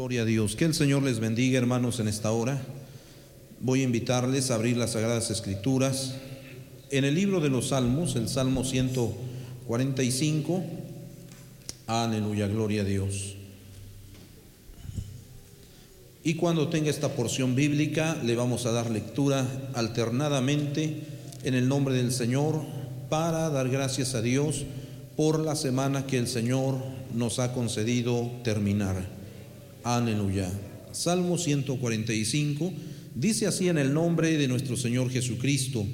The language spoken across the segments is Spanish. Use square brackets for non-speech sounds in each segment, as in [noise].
Gloria a Dios. Que el Señor les bendiga, hermanos, en esta hora. Voy a invitarles a abrir las Sagradas Escrituras. En el libro de los Salmos, el Salmo 145. Aleluya, gloria a Dios. Y cuando tenga esta porción bíblica, le vamos a dar lectura alternadamente en el nombre del Señor para dar gracias a Dios por la semana que el Señor nos ha concedido terminar. Aleluya. Salmo 145 dice así en el nombre de nuestro Señor Jesucristo.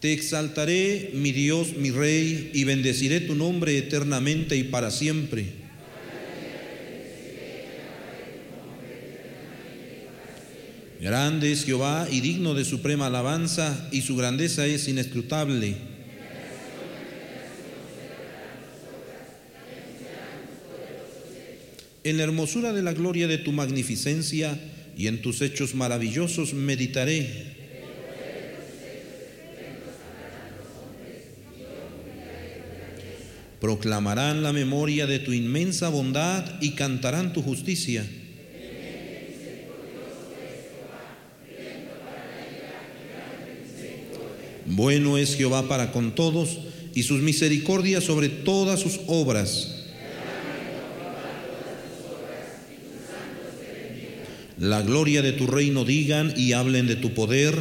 Te exaltaré, mi Dios, mi Rey, y bendeciré tu nombre eternamente y para siempre. Grande es Jehová y digno de suprema alabanza, y su grandeza es inescrutable. En la hermosura de la gloria de tu magnificencia y en tus hechos maravillosos meditaré. Proclamarán la memoria de tu inmensa bondad y cantarán tu justicia. Bueno es Jehová para con todos y sus misericordias sobre todas sus obras. La gloria de tu reino digan y hablen de tu poder.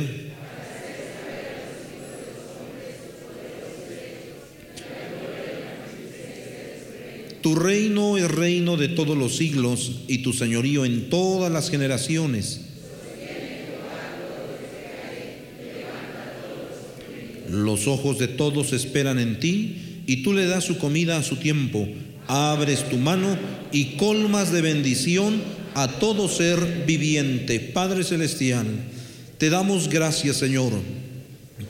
Tu reino es reino de todos los siglos y tu señorío en todas las generaciones. Los ojos de todos esperan en ti y tú le das su comida a su tiempo. Abres tu mano y colmas de bendición a todo ser viviente. Padre Celestial, te damos gracias, Señor,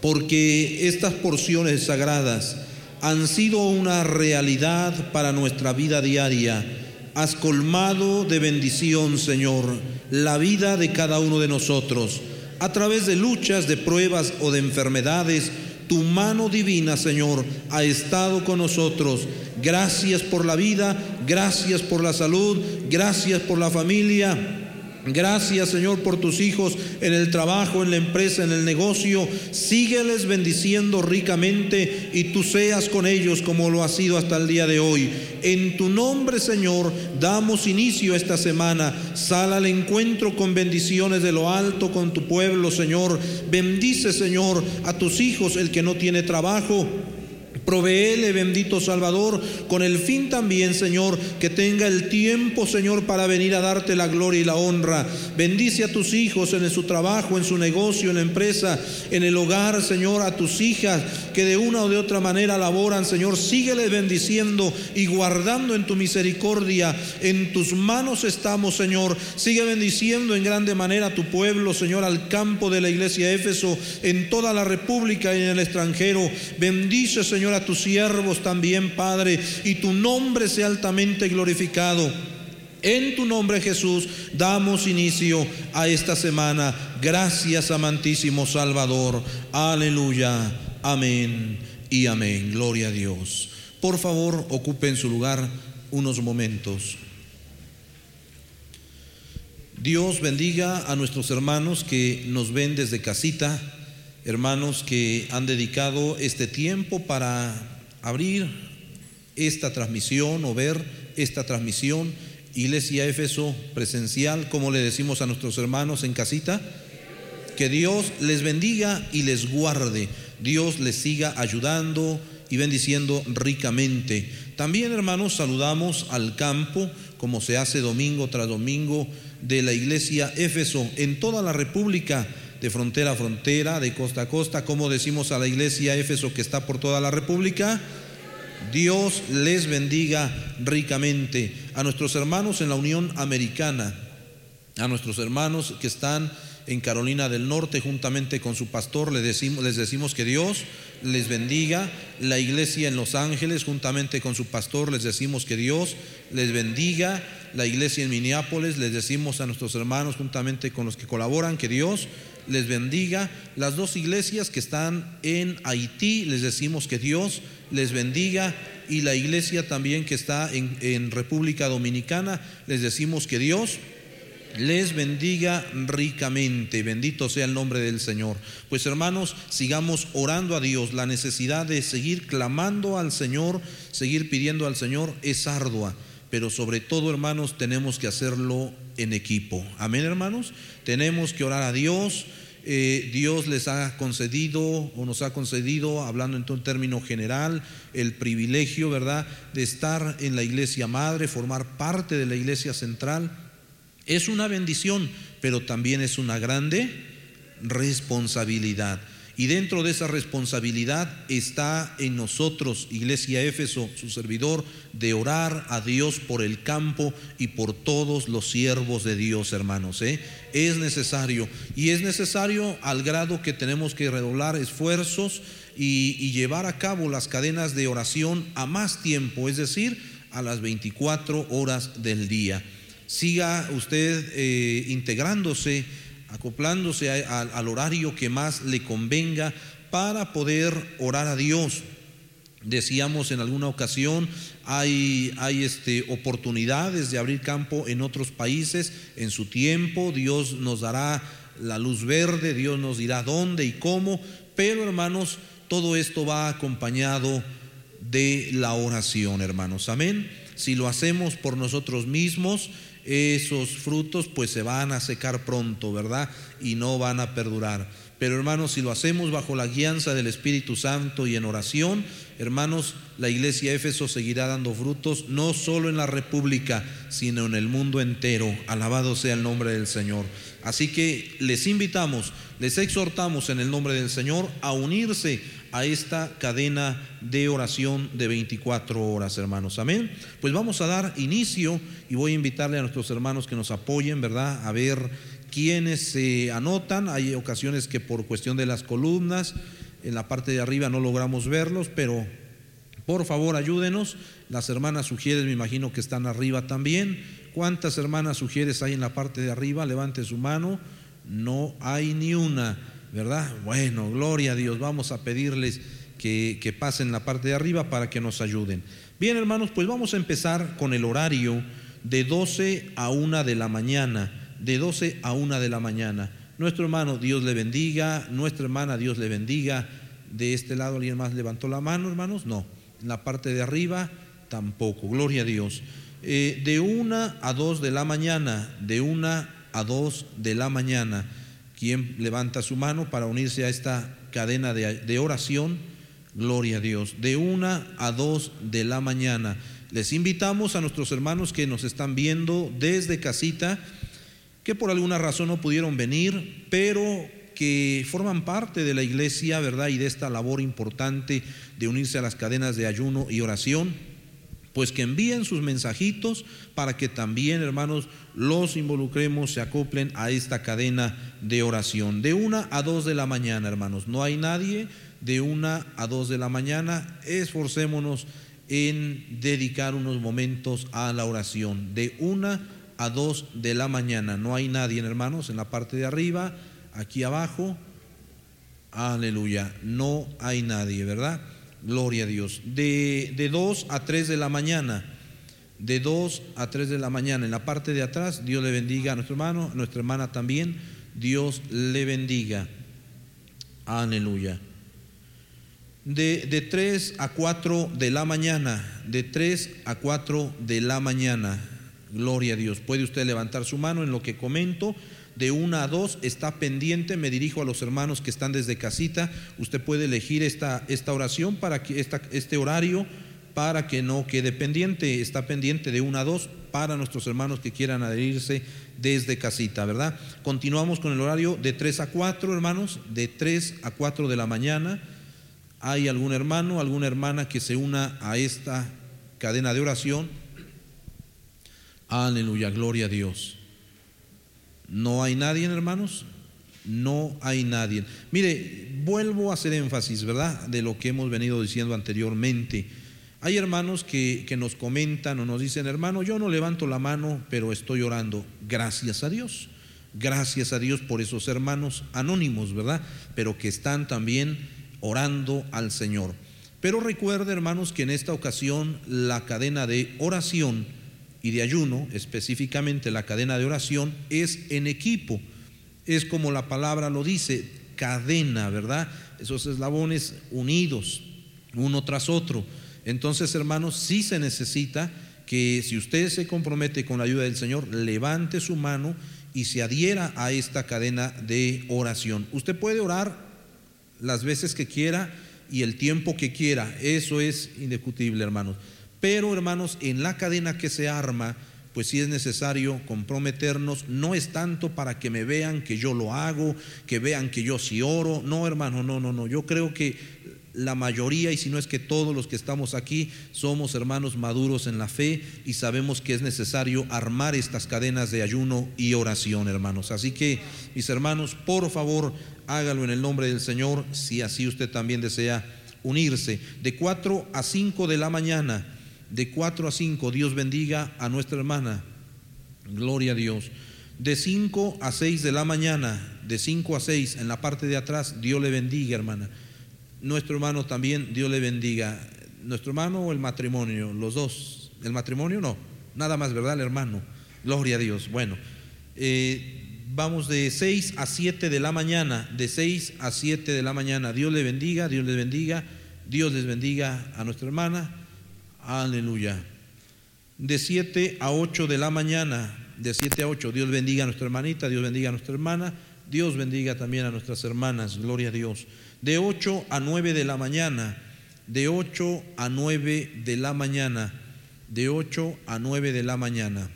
porque estas porciones sagradas han sido una realidad para nuestra vida diaria. Has colmado de bendición, Señor, la vida de cada uno de nosotros. A través de luchas, de pruebas o de enfermedades, tu mano divina, Señor, ha estado con nosotros. Gracias por la vida, gracias por la salud, gracias por la familia. Gracias Señor por tus hijos en el trabajo, en la empresa, en el negocio. Sígueles bendiciendo ricamente y tú seas con ellos como lo has sido hasta el día de hoy. En tu nombre Señor damos inicio esta semana. Sal al encuentro con bendiciones de lo alto con tu pueblo Señor. Bendice Señor a tus hijos el que no tiene trabajo Proveele, bendito Salvador, con el fin también, Señor, que tenga el tiempo, Señor, para venir a darte la gloria y la honra. Bendice a tus hijos en su trabajo, en su negocio, en la empresa, en el hogar, Señor, a tus hijas que de una o de otra manera laboran, Señor. Síguele bendiciendo y guardando en tu misericordia. En tus manos estamos, Señor. Sigue bendiciendo en grande manera a tu pueblo, Señor, al campo de la iglesia Éfeso, en toda la república y en el extranjero. Bendice, Señor, tus siervos también, Padre, y tu nombre sea altamente glorificado. En tu nombre Jesús damos inicio a esta semana. Gracias, amantísimo Salvador. Aleluya. Amén y amén. Gloria a Dios. Por favor, ocupen su lugar unos momentos. Dios bendiga a nuestros hermanos que nos ven desde casita hermanos que han dedicado este tiempo para abrir esta transmisión o ver esta transmisión. Iglesia Éfeso presencial, como le decimos a nuestros hermanos en casita, que Dios les bendiga y les guarde, Dios les siga ayudando y bendiciendo ricamente. También hermanos saludamos al campo, como se hace domingo tras domingo, de la iglesia Éfeso en toda la República de frontera a frontera, de costa a costa, como decimos a la iglesia Éfeso que está por toda la República. Dios les bendiga ricamente. A nuestros hermanos en la Unión Americana, a nuestros hermanos que están en Carolina del Norte juntamente con su pastor, les decimos, les decimos que Dios les bendiga. La iglesia en Los Ángeles juntamente con su pastor, les decimos que Dios les bendiga. La iglesia en Minneapolis, les decimos a nuestros hermanos juntamente con los que colaboran que Dios les bendiga. Las dos iglesias que están en Haití, les decimos que Dios les bendiga. Y la iglesia también que está en, República Dominicana, les decimos que Dios les bendiga ricamente. Bendito sea el nombre del Señor. Pues hermanos, sigamos orando a Dios. La necesidad de seguir clamando al Señor, seguir pidiendo al Señor es ardua. Pero sobre todo, hermanos, tenemos que hacerlo en equipo. Amén, hermanos. Tenemos que orar a Dios. Eh, Dios les ha concedido o nos ha concedido, hablando en un término general, el privilegio, ¿verdad?, de estar en la iglesia madre, formar parte de la iglesia central es una bendición, pero también es una grande responsabilidad. Y dentro de esa responsabilidad está en nosotros, Iglesia Éfeso, su servidor, de orar a Dios por el campo y por todos los siervos de Dios, hermanos. ¿eh? Es necesario. Y es necesario al grado que tenemos que redoblar esfuerzos y, llevar a cabo las cadenas de oración a más tiempo, es decir, a las 24 horas del día siga usted eh, integrándose, acoplándose al horario que más le convenga para poder orar a Dios. Decíamos en alguna ocasión, hay, hay este, oportunidades de abrir campo en otros países en su tiempo, Dios nos dará la luz verde, Dios nos dirá dónde y cómo, pero hermanos, todo esto va acompañado de la oración, hermanos. Amén. Si lo hacemos por nosotros mismos, esos frutos pues se van a secar pronto, ¿verdad? Y no van a perdurar. Pero hermanos, si lo hacemos bajo la guianza del Espíritu Santo y en oración, hermanos, la iglesia Éfeso seguirá dando frutos no solo en la República, sino en el mundo entero. Alabado sea el nombre del Señor. Así que les invitamos, les exhortamos en el nombre del Señor a unirse a esta cadena de oración de 24 horas, hermanos. Amén. Pues vamos a dar inicio y voy a invitarle a nuestros hermanos que nos apoyen, ¿verdad? A ver quiénes se anotan. Hay ocasiones que por cuestión de las columnas, en la parte de arriba no logramos verlos, pero por favor ayúdenos. Las hermanas sugieres me imagino que están arriba también. ¿Cuántas hermanas sugieres hay en la parte de arriba? Levante su mano. No hay ni una. ¿verdad? Bueno, gloria a Dios, vamos a pedirles que, que, pasen la parte de arriba para que nos ayuden. Bien, hermanos, pues vamos a empezar con el horario de 12 a 1 de la mañana, de 12 a 1 de la mañana. Nuestro hermano, Dios le bendiga, nuestra hermana, Dios le bendiga. De este lado, ¿alguien más levantó la mano, hermanos? No. En la parte de arriba, tampoco. Gloria a Dios. Eh, de 1 a 2 de la mañana, de 1 a 2 de la mañana. ¿Quién levanta su mano para unirse a esta cadena de, oración? Gloria a Dios. De una a dos de la mañana. Les invitamos a nuestros hermanos que nos están viendo desde casita, que por alguna razón no pudieron venir, pero que forman parte de la iglesia, ¿verdad? Y de esta labor importante de unirse a las cadenas de ayuno y oración pues que envíen sus mensajitos para que también, hermanos, los involucremos, se acoplen a esta cadena de oración. De una a dos de la mañana, hermanos, no hay nadie. De una a dos de la mañana, esforcémonos en dedicar unos momentos a la oración. De una a dos de la mañana, no hay nadie, hermanos, en la parte de arriba, aquí abajo. Aleluya, no hay nadie, ¿verdad? Gloria a Dios. De, de 2 a 3 de la mañana. De 2 a 3 de la mañana. En la parte de atrás, Dios le bendiga a nuestro hermano, a nuestra hermana también. Dios le bendiga. Aleluya. De, de 3 a 4 de la mañana. De 3 a 4 de la mañana. Gloria a Dios. Puede usted levantar su mano en lo que comento de una a dos está pendiente. Me dirijo a los hermanos que están desde casita. Usted puede elegir esta, esta oración para que esta, este horario para que no quede pendiente. Está pendiente de una a dos para nuestros hermanos que quieran adherirse desde casita, ¿verdad? Continuamos con el horario de 3 a 4, hermanos, de 3 a 4 de la mañana. ¿Hay algún hermano, alguna hermana que se una a esta cadena de oración? Aleluya, gloria a Dios. No hay nadie, hermanos. No hay nadie. Mire, vuelvo a hacer énfasis, ¿verdad? De lo que hemos venido diciendo anteriormente. Hay hermanos que, que, nos comentan o nos dicen, hermano, yo no levanto la mano, pero estoy orando. Gracias a Dios. Gracias a Dios por esos hermanos anónimos, ¿verdad? Pero que están también orando al Señor. Pero recuerde, hermanos, que en esta ocasión la cadena de oración y de ayuno, específicamente la cadena de oración, es en equipo. Es como la palabra lo dice, cadena, ¿verdad? Esos eslabones unidos, uno tras otro. Entonces, hermanos, sí se necesita que si usted se compromete con la ayuda del Señor, levante su mano y se adhiera a esta cadena de oración. Usted puede orar las veces que quiera y el tiempo que quiera, eso es indiscutible, hermanos. Pero, hermanos, en la cadena que se arma, pues sí es necesario comprometernos, no es tanto para que me vean que yo lo hago, que vean que yo sí oro, no, hermano, no, no, no, yo creo que la mayoría, y si no es que todos los que estamos aquí, somos hermanos maduros en la fe y sabemos que es necesario armar estas cadenas de ayuno y oración, hermanos. Así que, mis hermanos, por favor, hágalo en el nombre del Señor, si así usted también desea unirse. De 4 a 5 de la mañana, de 4 a 5, Dios bendiga a nuestra hermana. Gloria a Dios. De 5 a 6 de la mañana, de 5 a 6 en la parte de atrás, Dios le bendiga, hermana. Nuestro hermano también, Dios le bendiga. Nuestro hermano o el matrimonio, los dos. El matrimonio no, nada más, ¿verdad? El hermano. Gloria a Dios. Bueno, eh, vamos de 6 a 7 de la mañana, de 6 a 7 de la mañana. Dios le bendiga, Dios les bendiga, Dios les bendiga a nuestra hermana. Aleluya. De 7 a 8 de la mañana, de 7 a 8, Dios bendiga a nuestra hermanita, Dios bendiga a nuestra hermana, Dios bendiga también a nuestras hermanas, gloria a Dios. De 8 a 9 de la mañana, de 8 a 9 de la mañana, de 8 a 9 de la mañana.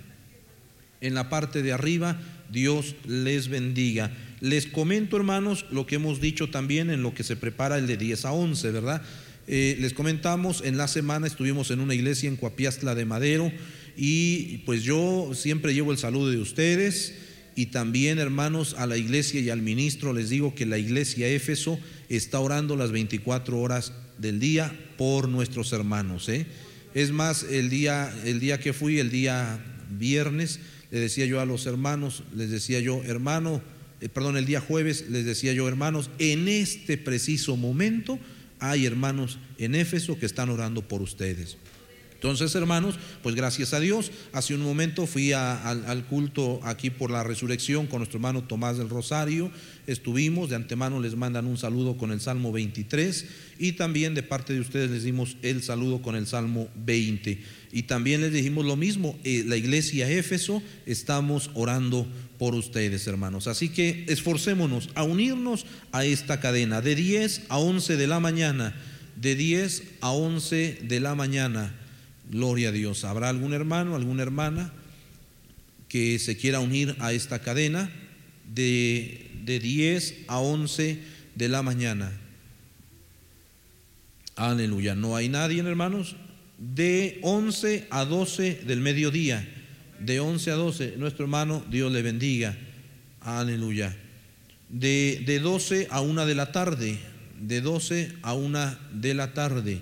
En la parte de arriba, Dios les bendiga. Les comento, hermanos, lo que hemos dicho también en lo que se prepara el de 10 a 11, ¿verdad? Eh, les comentamos, en la semana estuvimos en una iglesia en Coapiastla de Madero y pues yo siempre llevo el saludo de ustedes y también hermanos a la iglesia y al ministro les digo que la iglesia Éfeso está orando las 24 horas del día por nuestros hermanos. ¿eh? Es más, el día, el día que fui, el día viernes, le decía yo a los hermanos, les decía yo, hermano, eh, perdón, el día jueves les decía yo, hermanos, en este preciso momento hay hermanos en Éfeso que están orando por ustedes. Entonces, hermanos, pues gracias a Dios, hace un momento fui al, culto aquí por la resurrección con nuestro hermano Tomás del Rosario, estuvimos, de antemano les mandan un saludo con el Salmo 23 y también de parte de ustedes les dimos el saludo con el Salmo 20. Y también les dijimos lo mismo, eh, la iglesia Éfeso, estamos orando por ustedes, hermanos. Así que esforcémonos a unirnos a esta cadena de 10 a 11 de la mañana, de 10 a 11 de la mañana Gloria a Dios. ¿Habrá algún hermano, alguna hermana que se quiera unir a esta cadena de, de 10 a 11 de la mañana? Aleluya. ¿No hay nadie, hermanos? De 11 a 12 del mediodía. De 11 a 12. Nuestro hermano, Dios le bendiga. Aleluya. De, de 12 a 1 de la tarde. De 12 a 1 de la tarde.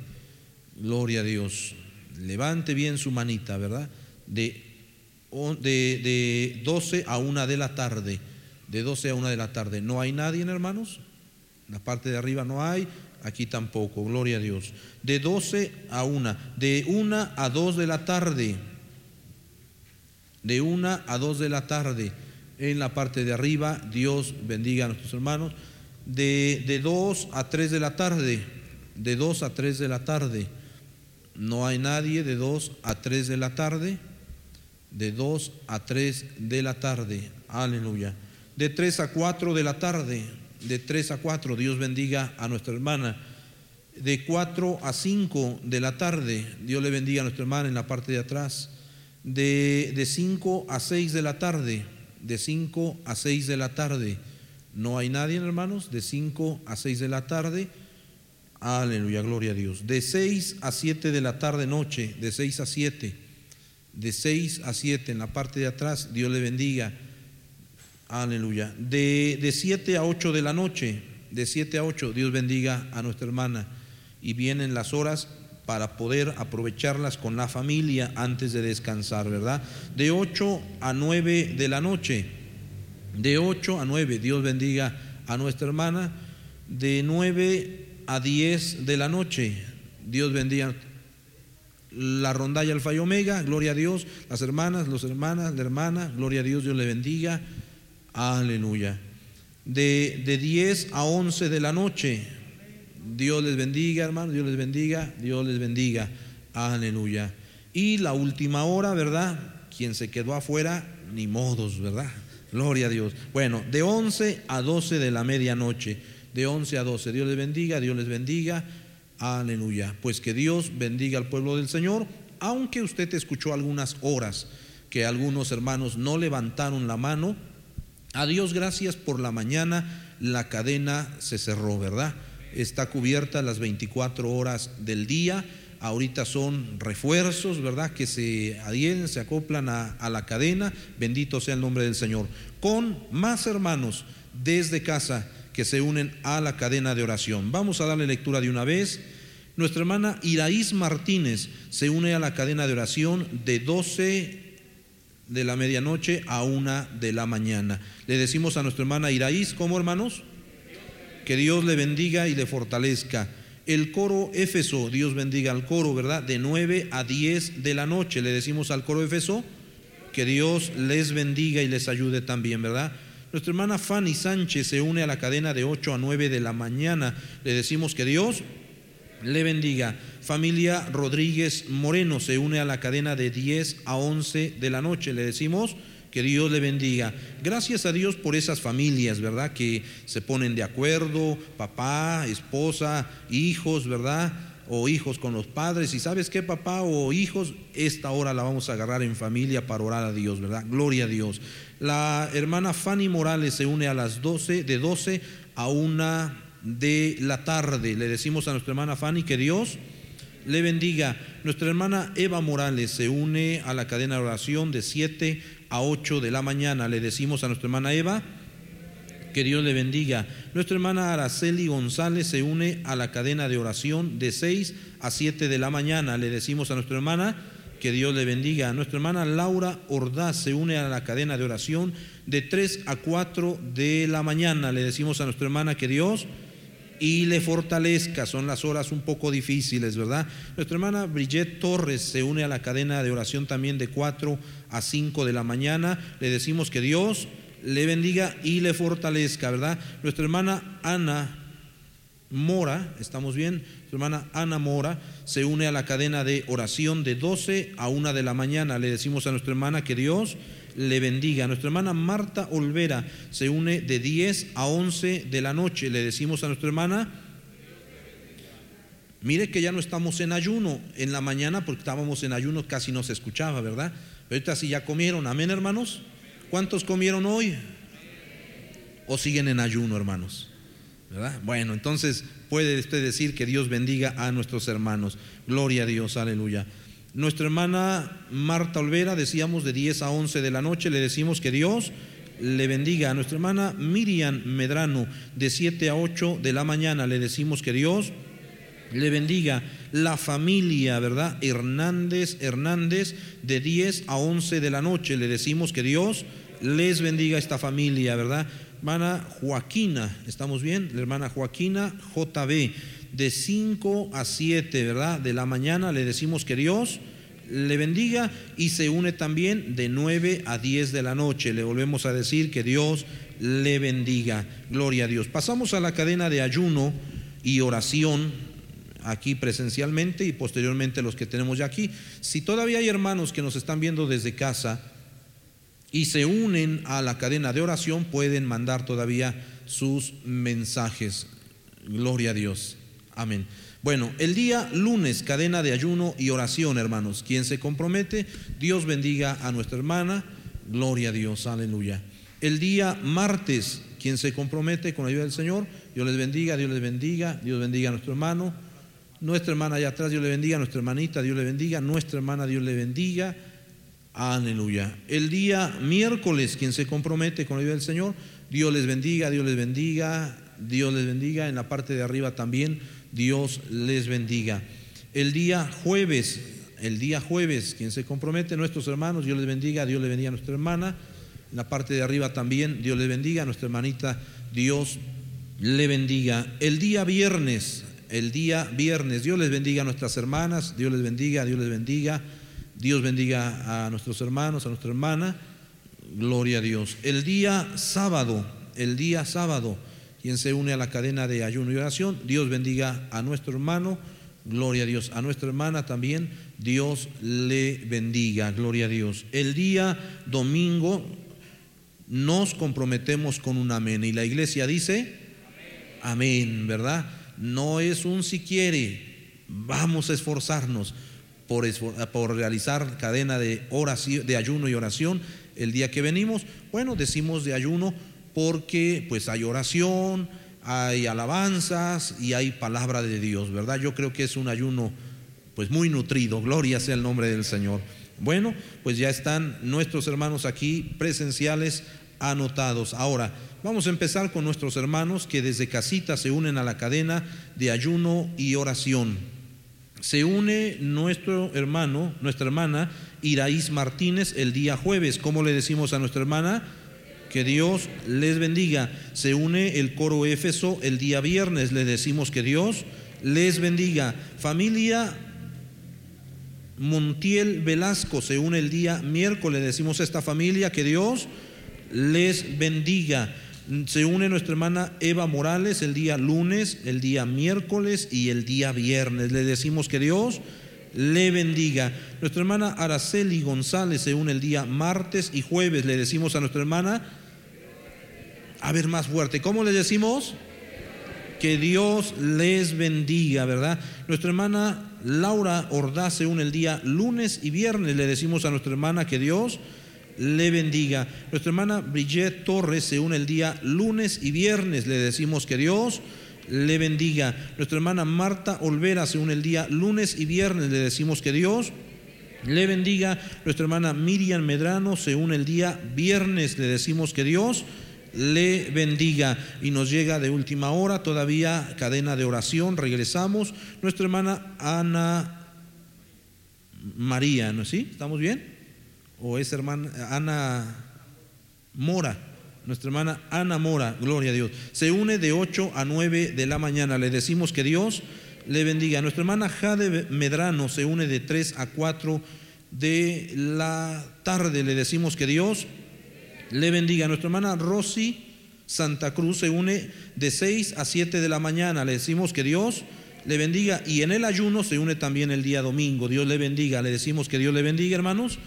Gloria a Dios levante bien su manita, ¿verdad? De, de, 12 a 1 de la tarde, de 12 a 1 de la tarde. ¿No hay nadie, hermanos? En la parte de arriba no hay, aquí tampoco, gloria a Dios. De 12 a 1, de 1 a 2 de la tarde, de 1 a 2 de la tarde, en la parte de arriba, Dios bendiga a nuestros hermanos. De 2 a 3 de la tarde, de 2 a 3 de la tarde no hay nadie de 2 a 3 de la tarde. De 2 a 3 de la tarde. Aleluya. De 3 a 4 de la tarde. De 3 a 4. Dios bendiga a nuestra hermana. De 4 a 5 de la tarde. Dios le bendiga a nuestra hermana en la parte de atrás. De, de 5 a 6 de la tarde. De 5 a 6 de la tarde. No hay nadie, hermanos. De 5 a 6 de la tarde. Aleluya, gloria a Dios. De 6 a 7 de la tarde noche, de 6 a 7, de 6 a 7 en la parte de atrás, Dios le bendiga. Aleluya. De, de 7 a 8 de la noche, de 7 a 8, Dios bendiga a nuestra hermana. Y vienen las horas para poder aprovecharlas con la familia antes de descansar, ¿verdad? De 8 a 9 de la noche, de 8 a 9, Dios bendiga a nuestra hermana. De 9 a 10 de la noche. Dios bendiga. la rondalla Alfa y Omega, gloria a Dios, las hermanas, los hermanas, la hermana, gloria a Dios, Dios le bendiga, aleluya. De, de 10 a 11 de la noche, Dios les bendiga, hermanos, Dios les bendiga, Dios les bendiga, aleluya. Y la última hora, ¿verdad? Quien se quedó afuera, ni modos, ¿verdad? Gloria a Dios. Bueno, de 11 a 12 de la medianoche, de 11 a 12, Dios les bendiga, Dios les bendiga, Aleluya. Pues que Dios bendiga al pueblo del Señor, aunque usted escuchó algunas horas que algunos hermanos no levantaron la mano. A Dios gracias por la mañana, la cadena se cerró, ¿verdad? Está cubierta las 24 horas del día. Ahorita son refuerzos, ¿verdad? Que se adhieren, se acoplan a, a la cadena. Bendito sea el nombre del Señor. Con más hermanos desde casa que se unen a la cadena de oración. Vamos a darle lectura de una vez. Nuestra hermana Iraís Martínez se une a la cadena de oración de 12 de la medianoche a una de la mañana. Le decimos a nuestra hermana Iraís, ¿cómo hermanos? Que Dios le bendiga y le fortalezca. El coro Éfeso, Dios bendiga al coro, ¿verdad? De 9 a 10 de la noche. Le decimos al coro Éfeso que Dios les bendiga y les ayude también, ¿verdad? Nuestra hermana Fanny Sánchez se une a la cadena de 8 a 9 de la mañana. Le decimos que Dios le bendiga. Familia Rodríguez Moreno se une a la cadena de 10 a 11 de la noche. Le decimos que Dios le bendiga. Gracias a Dios por esas familias, ¿verdad? Que se ponen de acuerdo, papá, esposa, hijos, ¿verdad? O hijos con los padres. Y sabes qué, papá o hijos, esta hora la vamos a agarrar en familia para orar a Dios, ¿verdad? Gloria a Dios. La hermana Fanny Morales se une a las 12, de 12 a 1 de la tarde. Le decimos a nuestra hermana Fanny que Dios le bendiga. Nuestra hermana Eva Morales se une a la cadena de oración de 7 a 8 de la mañana. Le decimos a nuestra hermana Eva que Dios le bendiga. Nuestra hermana Araceli González se une a la cadena de oración de 6 a 7 de la mañana. Le decimos a nuestra hermana que Dios le bendiga. Nuestra hermana Laura Ordaz se une a la cadena de oración de 3 a 4 de la mañana. Le decimos a nuestra hermana que Dios y le fortalezca. Son las horas un poco difíciles, ¿verdad? Nuestra hermana Brigitte Torres se une a la cadena de oración también de 4 a 5 de la mañana. Le decimos que Dios le bendiga y le fortalezca, ¿verdad? Nuestra hermana Ana Mora, ¿estamos bien? Su hermana Ana Mora se une a la cadena de oración de 12 a 1 de la mañana. Le decimos a nuestra hermana que Dios le bendiga. Nuestra hermana Marta Olvera se une de 10 a 11 de la noche. Le decimos a nuestra hermana, mire que ya no estamos en ayuno en la mañana porque estábamos en ayuno, casi no se escuchaba, ¿verdad? Pero ahorita sí ya comieron, amén hermanos. ¿Cuántos comieron hoy? ¿O siguen en ayuno, hermanos? Bueno, entonces puede usted decir que Dios bendiga a nuestros hermanos. Gloria a Dios, aleluya. Nuestra hermana Marta Olvera, decíamos de 10 a 11 de la noche, le decimos que Dios le bendiga. A nuestra hermana Miriam Medrano, de 7 a 8 de la mañana, le decimos que Dios le bendiga. La familia, ¿verdad? Hernández Hernández, de 10 a 11 de la noche, le decimos que Dios les bendiga a esta familia, ¿verdad? hermana Joaquina, ¿estamos bien? La hermana Joaquina JB, de 5 a 7, ¿verdad? De la mañana le decimos que Dios le bendiga y se une también de 9 a 10 de la noche. Le volvemos a decir que Dios le bendiga. Gloria a Dios. Pasamos a la cadena de ayuno y oración aquí presencialmente y posteriormente los que tenemos ya aquí. Si todavía hay hermanos que nos están viendo desde casa, y se unen a la cadena de oración, pueden mandar todavía sus mensajes. Gloria a Dios. Amén. Bueno, el día lunes, cadena de ayuno y oración, hermanos. Quien se compromete, Dios bendiga a nuestra hermana. Gloria a Dios, aleluya. El día martes, quien se compromete con la ayuda del Señor, Dios les bendiga, Dios les bendiga, Dios bendiga a nuestro hermano. Nuestra hermana allá atrás, Dios le bendiga, nuestra hermanita, Dios le bendiga, nuestra hermana, Dios le bendiga. Aleluya. El día miércoles, quien se compromete con la ayuda del Señor, Dios les bendiga, Dios les bendiga, Dios les bendiga. En la parte de arriba también, Dios les bendiga. El día jueves, el día jueves, quien se compromete, nuestros hermanos, Dios les bendiga, Dios les bendiga a nuestra hermana. En la parte de arriba también, Dios les bendiga, a nuestra hermanita, Dios le bendiga. El día viernes, el día viernes. Dios les bendiga a nuestras hermanas, Dios les bendiga, Dios les bendiga, Dios bendiga a nuestros hermanos, a nuestra hermana. Gloria a Dios. El día sábado, el día sábado, quien se une a la cadena de ayuno y oración, Dios bendiga a nuestro hermano, gloria a Dios, a nuestra hermana también, Dios le bendiga, gloria a Dios. El día domingo nos comprometemos con un amén y la iglesia dice, amén, ¿verdad? No es un si quiere, vamos a esforzarnos por, por realizar cadena de, oración, de ayuno y oración el día que venimos. Bueno, decimos de ayuno porque pues hay oración, hay alabanzas y hay palabra de Dios, ¿verdad? Yo creo que es un ayuno pues muy nutrido, gloria sea el nombre del Señor. Bueno, pues ya están nuestros hermanos aquí presenciales anotados. Ahora, vamos a empezar con nuestros hermanos que desde casita se unen a la cadena de ayuno y oración. Se une nuestro hermano, nuestra hermana Iraís Martínez el día jueves. ¿Cómo le decimos a nuestra hermana? Que Dios les bendiga. Se une el coro Éfeso el día viernes. Le decimos que Dios les bendiga. Familia Montiel Velasco se une el día miércoles. Le decimos a esta familia que Dios les bendiga. Se une nuestra hermana Eva Morales el día lunes, el día miércoles y el día viernes. Le decimos que Dios le bendiga. Nuestra hermana Araceli González se une el día martes y jueves. Le decimos a nuestra hermana, a ver más fuerte, ¿cómo le decimos? Que Dios les bendiga, ¿verdad? Nuestra hermana Laura Ordaz se une el día lunes y viernes. Le decimos a nuestra hermana que Dios le bendiga. Nuestra hermana Brigitte Torres se une el día lunes y viernes. Le decimos que Dios le bendiga. Nuestra hermana Marta Olvera se une el día lunes y viernes. Le decimos que Dios le bendiga. Nuestra hermana Miriam Medrano se une el día viernes. Le decimos que Dios le bendiga. Y nos llega de última hora todavía cadena de oración. Regresamos. Nuestra hermana Ana María, ¿no así? ¿Estamos bien? ¿O es hermana Ana Mora? nuestra hermana Ana Mora, gloria a Dios, se une de 8 a 9 de la mañana. Le decimos que Dios le bendiga. Nuestra hermana Jade Medrano se une de 3 a 4 de la tarde. Le decimos que Dios le bendiga. Nuestra hermana Rosy Santa Cruz se une de 6 a 7 de la mañana. Le decimos que Dios le bendiga. Y en el ayuno se une también el día domingo. Dios le bendiga. Le decimos que Dios le bendiga, hermanos.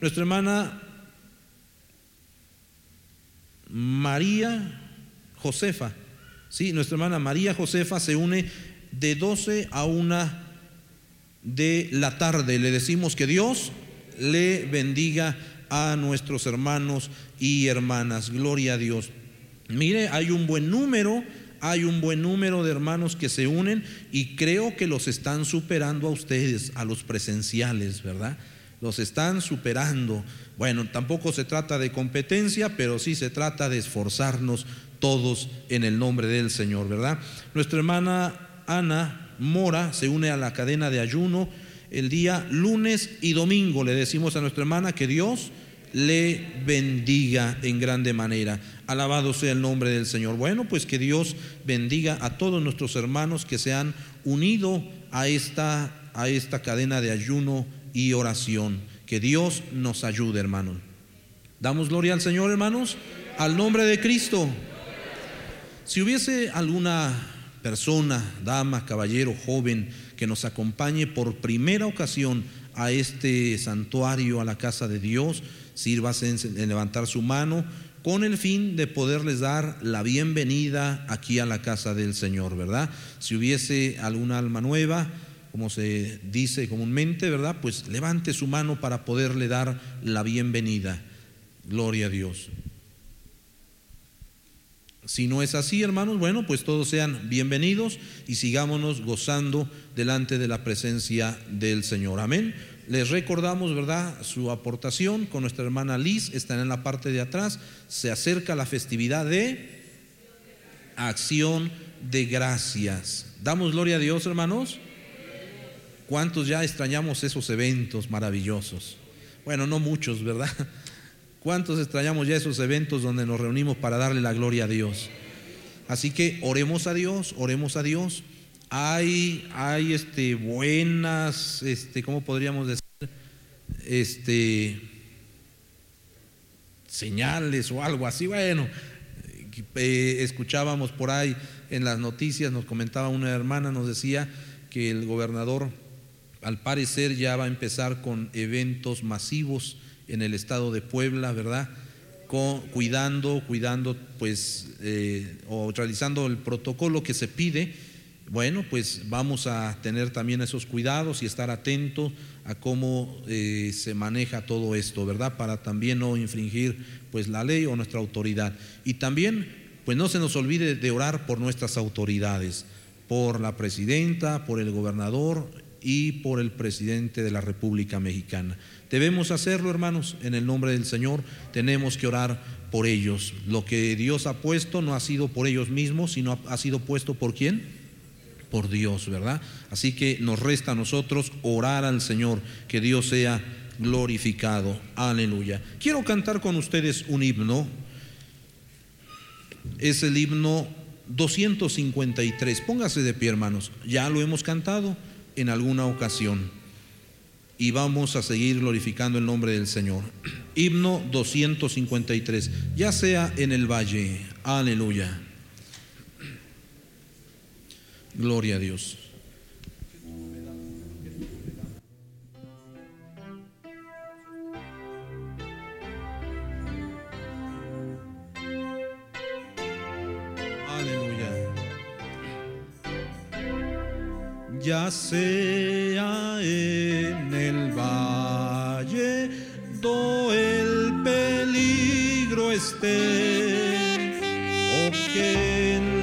Nuestra hermana María Josefa. Sí, nuestra hermana María Josefa se une de 12 a 1 de la tarde. Le decimos que Dios le bendiga a nuestros hermanos y hermanas. Gloria a Dios. Mire, hay un buen número, hay un buen número de hermanos que se unen y creo que los están superando a ustedes, a los presenciales, ¿verdad? Los están superando. Bueno, tampoco se trata de competencia, pero sí se trata de esforzarnos todos en el nombre del Señor, ¿verdad? Nuestra hermana Ana Mora se une a la cadena de ayuno el día lunes y domingo. Le decimos a nuestra hermana que Dios le bendiga en grande manera. Alabado sea el nombre del Señor. Bueno, pues que Dios bendiga a todos nuestros hermanos que se han unido a esta, a esta cadena de ayuno y oración. Que Dios nos ayude, hermanos. Damos gloria al Señor, hermanos, al nombre de Cristo. Si hubiese alguna persona, dama, caballero, joven, que nos acompañe por primera ocasión a este santuario, a la casa de Dios, sírvase en levantar su mano con el fin de poderles dar la bienvenida aquí a la casa del Señor, ¿verdad? Si hubiese alguna alma nueva, como se dice comúnmente, ¿verdad? Pues levante su mano para poderle dar la bienvenida. Gloria a Dios. Si no es así, hermanos, bueno, pues todos sean bienvenidos y sigámonos gozando delante de la presencia del Señor. Amén. Les recordamos, ¿verdad?, su aportación con nuestra hermana Liz, están en la parte de atrás. Se acerca la festividad de acción de gracias. Damos gloria a Dios, hermanos. ¿Cuántos ya extrañamos esos eventos maravillosos? Bueno, no muchos, ¿verdad? [laughs] ¿Cuántos extrañamos ya esos eventos donde nos reunimos para darle la gloria a Dios? Así que oremos a Dios, oremos a Dios. hay, hay este, buenas, este, ¿cómo podríamos decir? Este, señales o algo así. Bueno, eh, escuchábamos por ahí en las noticias, nos comentaba una hermana, nos decía que el gobernador al parecer ya va a empezar con eventos masivos en el estado de Puebla, ¿verdad? cuidando, cuidando, pues, eh, o realizando el protocolo que se pide, bueno, pues vamos a tener también esos cuidados y estar atentos a cómo eh, se maneja todo esto, ¿verdad? Para también no infringir, pues, la ley o nuestra autoridad. Y también, pues, no se nos olvide de orar por nuestras autoridades, por la presidenta, por el gobernador y por el presidente de la República Mexicana. Debemos hacerlo, hermanos, en el nombre del Señor. Tenemos que orar por ellos. Lo que Dios ha puesto no ha sido por ellos mismos, sino ha sido puesto por quién? Por Dios, ¿verdad? Así que nos resta a nosotros orar al Señor, que Dios sea glorificado. Aleluya. Quiero cantar con ustedes un himno. Es el himno 253. Póngase de pie, hermanos. Ya lo hemos cantado en alguna ocasión y vamos a seguir glorificando el nombre del Señor. [clears throat] Himno 253, ya sea en el valle, aleluya. [clears throat] Gloria a Dios. Ya sea en el valle do el peligro esté o que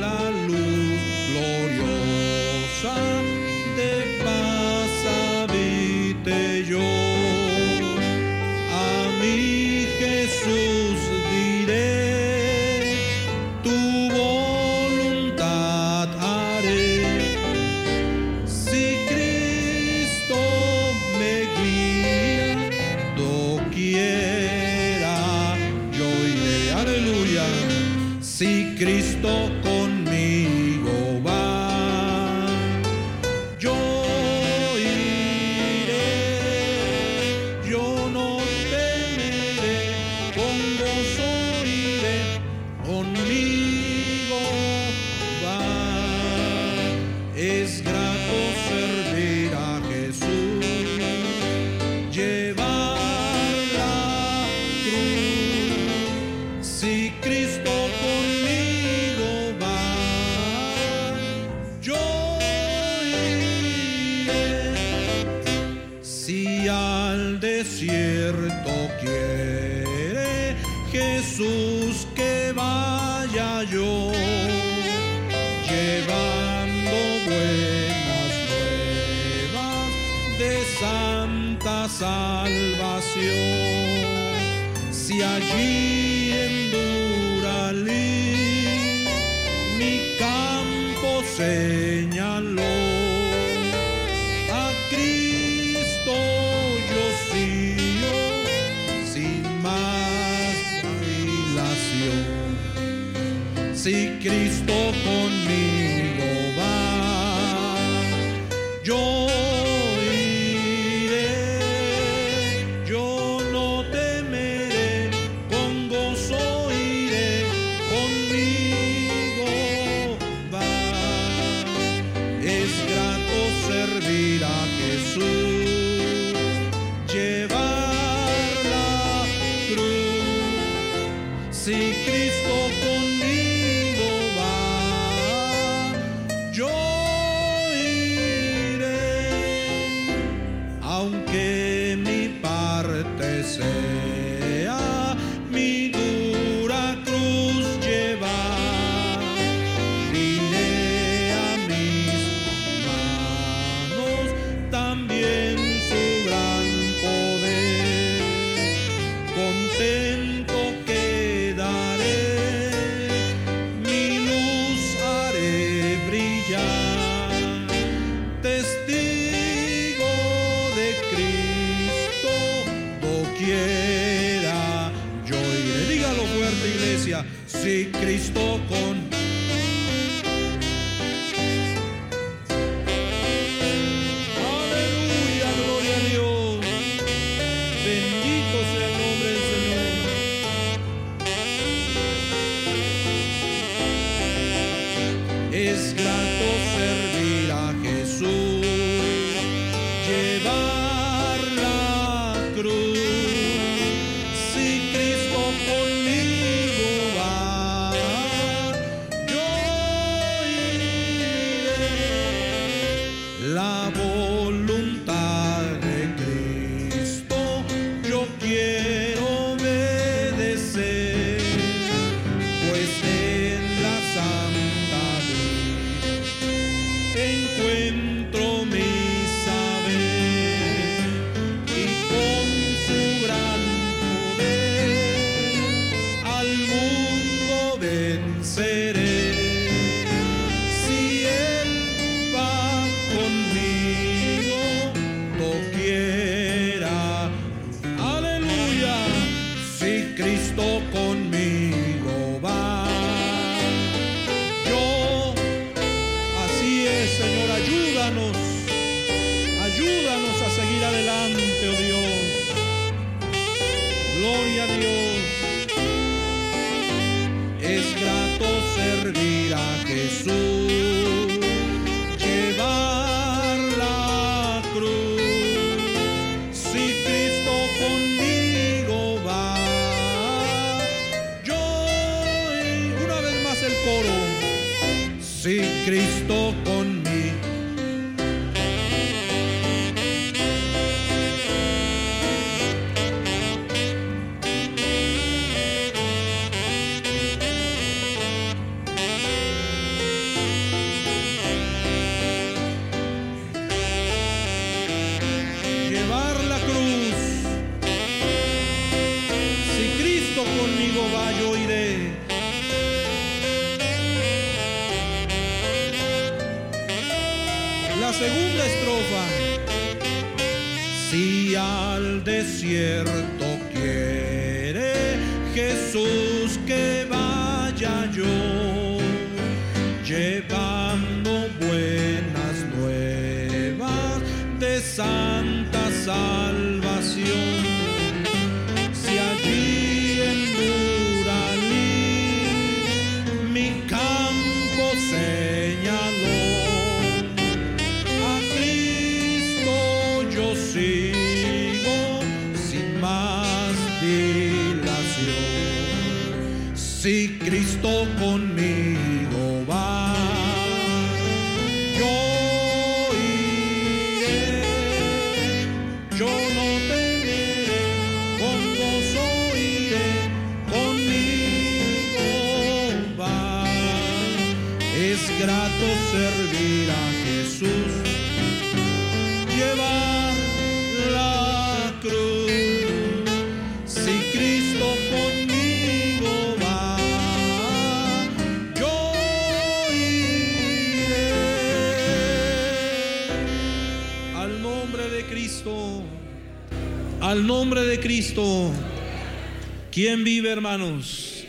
¿Quién vive, hermanos?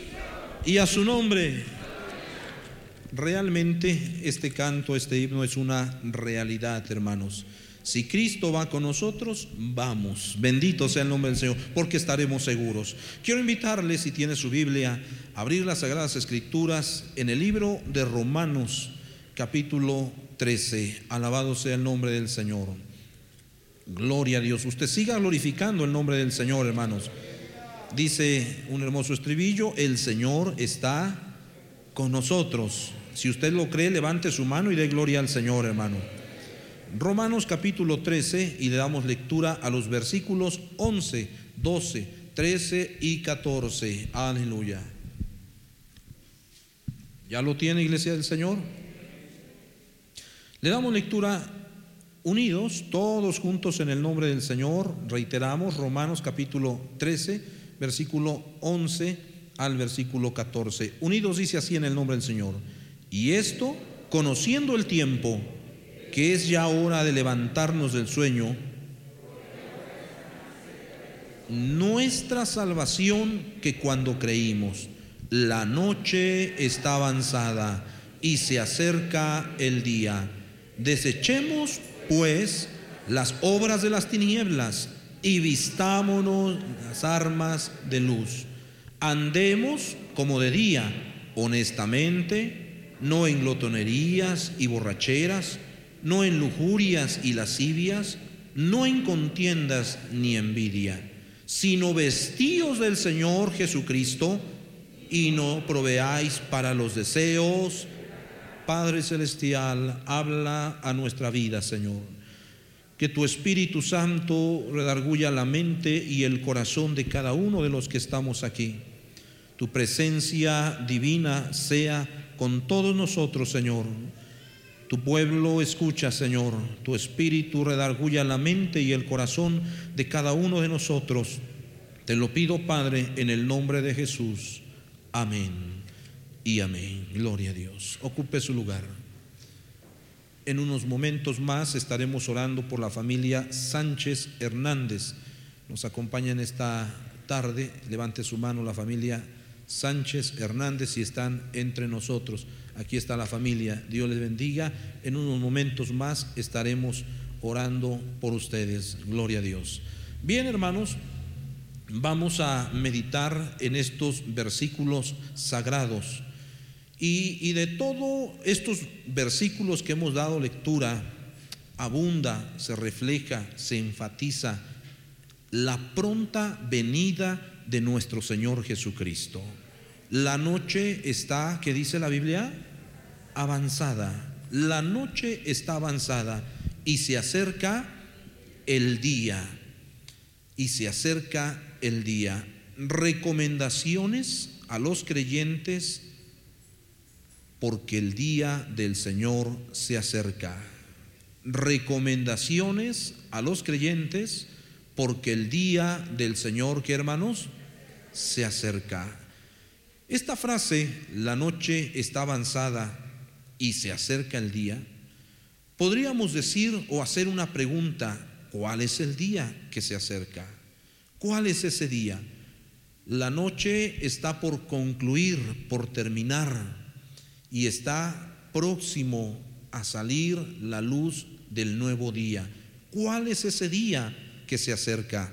Y a su nombre. Realmente este canto, este himno es una realidad, hermanos. Si Cristo va con nosotros, vamos. Bendito sea el nombre del Señor, porque estaremos seguros. Quiero invitarles, si tiene su Biblia, a abrir las Sagradas Escrituras en el libro de Romanos, capítulo 13. Alabado sea el nombre del Señor. Gloria a Dios. Usted siga glorificando el nombre del Señor, hermanos. Dice un hermoso estribillo, el Señor está con nosotros. Si usted lo cree, levante su mano y dé gloria al Señor, hermano. Romanos capítulo 13 y le damos lectura a los versículos 11, 12, 13 y 14. Aleluya. ¿Ya lo tiene, iglesia del Señor? Le damos lectura unidos, todos juntos en el nombre del Señor. Reiteramos Romanos capítulo 13, versículo 11 al versículo 14. Unidos dice así en el nombre del Señor. Y esto, conociendo el tiempo, que es ya hora de levantarnos del sueño, nuestra salvación que cuando creímos, la noche está avanzada y se acerca el día. Desechemos, pues, las obras de las tinieblas y vistámonos las armas de luz. Andemos como de día, honestamente, no en glotonerías y borracheras, no en lujurias y lascivias, no en contiendas ni envidia, sino vestíos del Señor Jesucristo y no proveáis para los deseos. Padre Celestial, habla a nuestra vida, Señor. Que tu Espíritu Santo redarguya la mente y el corazón de cada uno de los que estamos aquí. Tu presencia divina sea con todos nosotros, Señor. Tu pueblo escucha, Señor. Tu Espíritu redarguya la mente y el corazón de cada uno de nosotros. Te lo pido, Padre, en el nombre de Jesús. Amén y amén. Gloria a Dios. Ocupe su lugar. En unos momentos más estaremos orando por la familia Sánchez Hernández. Nos acompaña en esta tarde. Levante su mano la familia Sánchez Hernández y están entre nosotros. Aquí está la familia. Dios les bendiga. En unos momentos más estaremos orando por ustedes. Gloria a Dios. Bien, hermanos, vamos a meditar en estos versículos sagrados. Y, de todos estos versículos que hemos dado lectura, abunda, se refleja, se enfatiza la pronta venida de nuestro Señor Jesucristo. La noche está, ¿qué dice la Biblia? avanzada, la noche está avanzada y se acerca el día. Y se acerca el día. Recomendaciones a los creyentes porque el día del Señor se acerca. Recomendaciones a los creyentes porque el día del Señor, que hermanos, se acerca. Esta frase, la noche está avanzada y se acerca el día, podríamos decir o hacer una pregunta, ¿cuál es el día que se acerca? ¿Cuál es ese día? La noche está por concluir, por terminar, y está próximo a salir la luz del nuevo día. ¿Cuál es ese día que se acerca?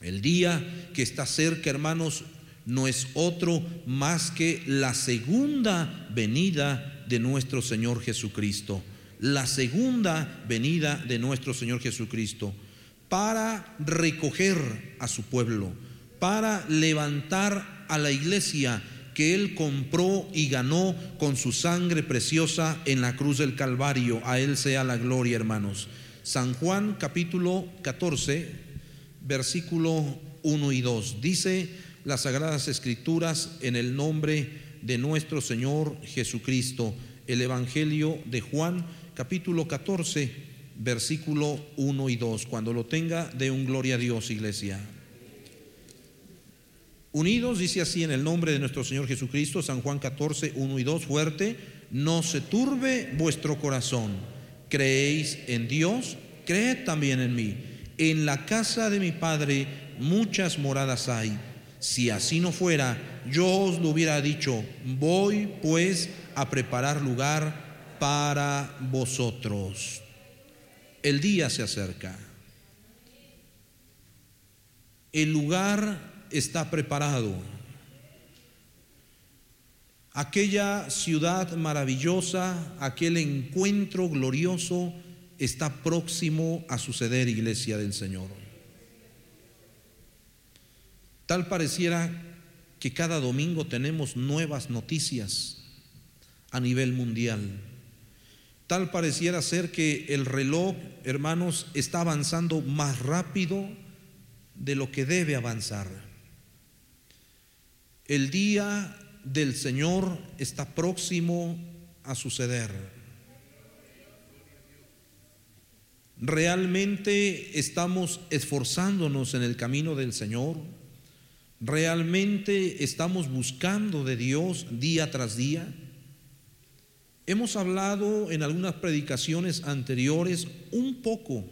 El día que está cerca, hermanos, no es otro más que la segunda venida de nuestro Señor Jesucristo. La segunda venida de nuestro Señor Jesucristo para recoger a su pueblo, para levantar a la iglesia que Él compró y ganó con su sangre preciosa en la cruz del Calvario. A Él sea la gloria, hermanos. San Juan capítulo 14, versículo 1 y 2. Dice las Sagradas Escrituras en el nombre de nuestro Señor Jesucristo. El Evangelio de Juan capítulo 14, versículo 1 y 2. Cuando lo tenga, de un gloria a Dios, iglesia. Unidos, dice así en el nombre de nuestro Señor Jesucristo, San Juan 14, 1 y 2, fuerte, no se turbe vuestro corazón. Creéis en Dios, creed también en mí. En la casa de mi Padre muchas moradas hay. Si así no fuera, yo os lo hubiera dicho, voy pues a preparar lugar para vosotros. El día se acerca. El lugar está preparado. Aquella ciudad maravillosa, aquel encuentro glorioso está próximo a suceder, iglesia del Señor. Tal pareciera que cada domingo tenemos nuevas noticias a nivel mundial. Tal pareciera ser que el reloj, hermanos, está avanzando más rápido de lo que debe avanzar. El día del Señor está próximo a suceder. ¿Realmente estamos esforzándonos en el camino del Señor? ¿Realmente estamos buscando de Dios día tras día? Hemos hablado en algunas predicaciones anteriores un poco,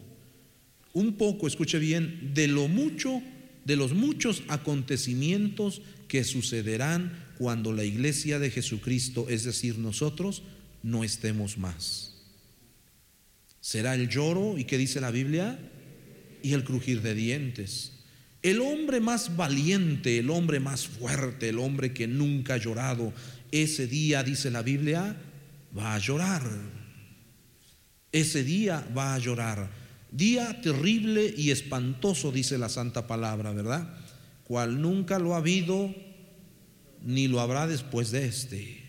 un poco, escuche bien, de lo mucho, de los muchos acontecimientos que sucederán cuando la iglesia de Jesucristo, es decir, nosotros, no estemos más. Será el lloro, ¿y qué dice la Biblia? Y el crujir de dientes. El hombre más valiente, el hombre más fuerte, el hombre que nunca ha llorado, ese día, dice la Biblia, va a llorar. Ese día va a llorar. Día terrible y espantoso, dice la santa palabra, ¿verdad? Cual nunca lo ha habido ni lo habrá después de este.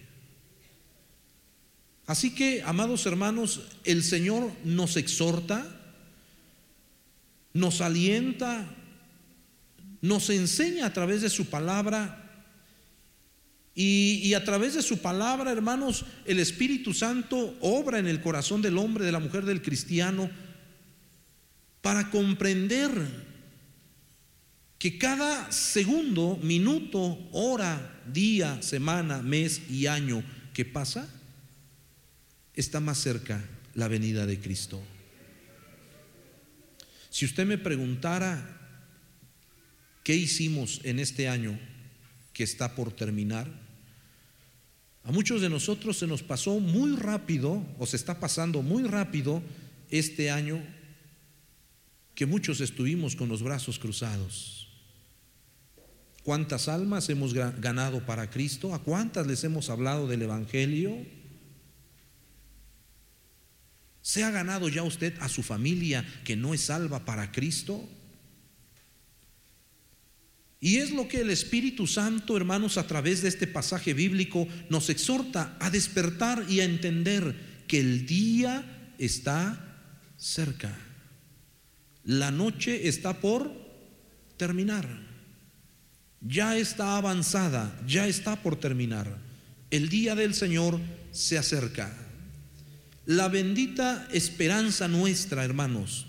Así que, amados hermanos, el Señor nos exhorta, nos alienta, nos enseña a través de su palabra y, y, a través de su palabra, hermanos, el Espíritu Santo obra en el corazón del hombre, de la mujer, del cristiano, para comprender que cada segundo, minuto, hora, día, semana, mes y año que pasa, está más cerca la venida de Cristo. Si usted me preguntara qué hicimos en este año que está por terminar, a muchos de nosotros se nos pasó muy rápido, o se está pasando muy rápido este año, que muchos estuvimos con los brazos cruzados ¿Cuántas almas hemos ganado para Cristo? ¿A cuántas les hemos hablado del Evangelio? ¿Se ha ganado ya usted a su familia que no es salva para Cristo? Y es lo que el Espíritu Santo, hermanos, a través de este pasaje bíblico nos exhorta a despertar y a entender que el día está cerca. La noche está por terminar. Ya está avanzada, ya está por terminar. El día del Señor se acerca. La bendita esperanza nuestra, hermanos,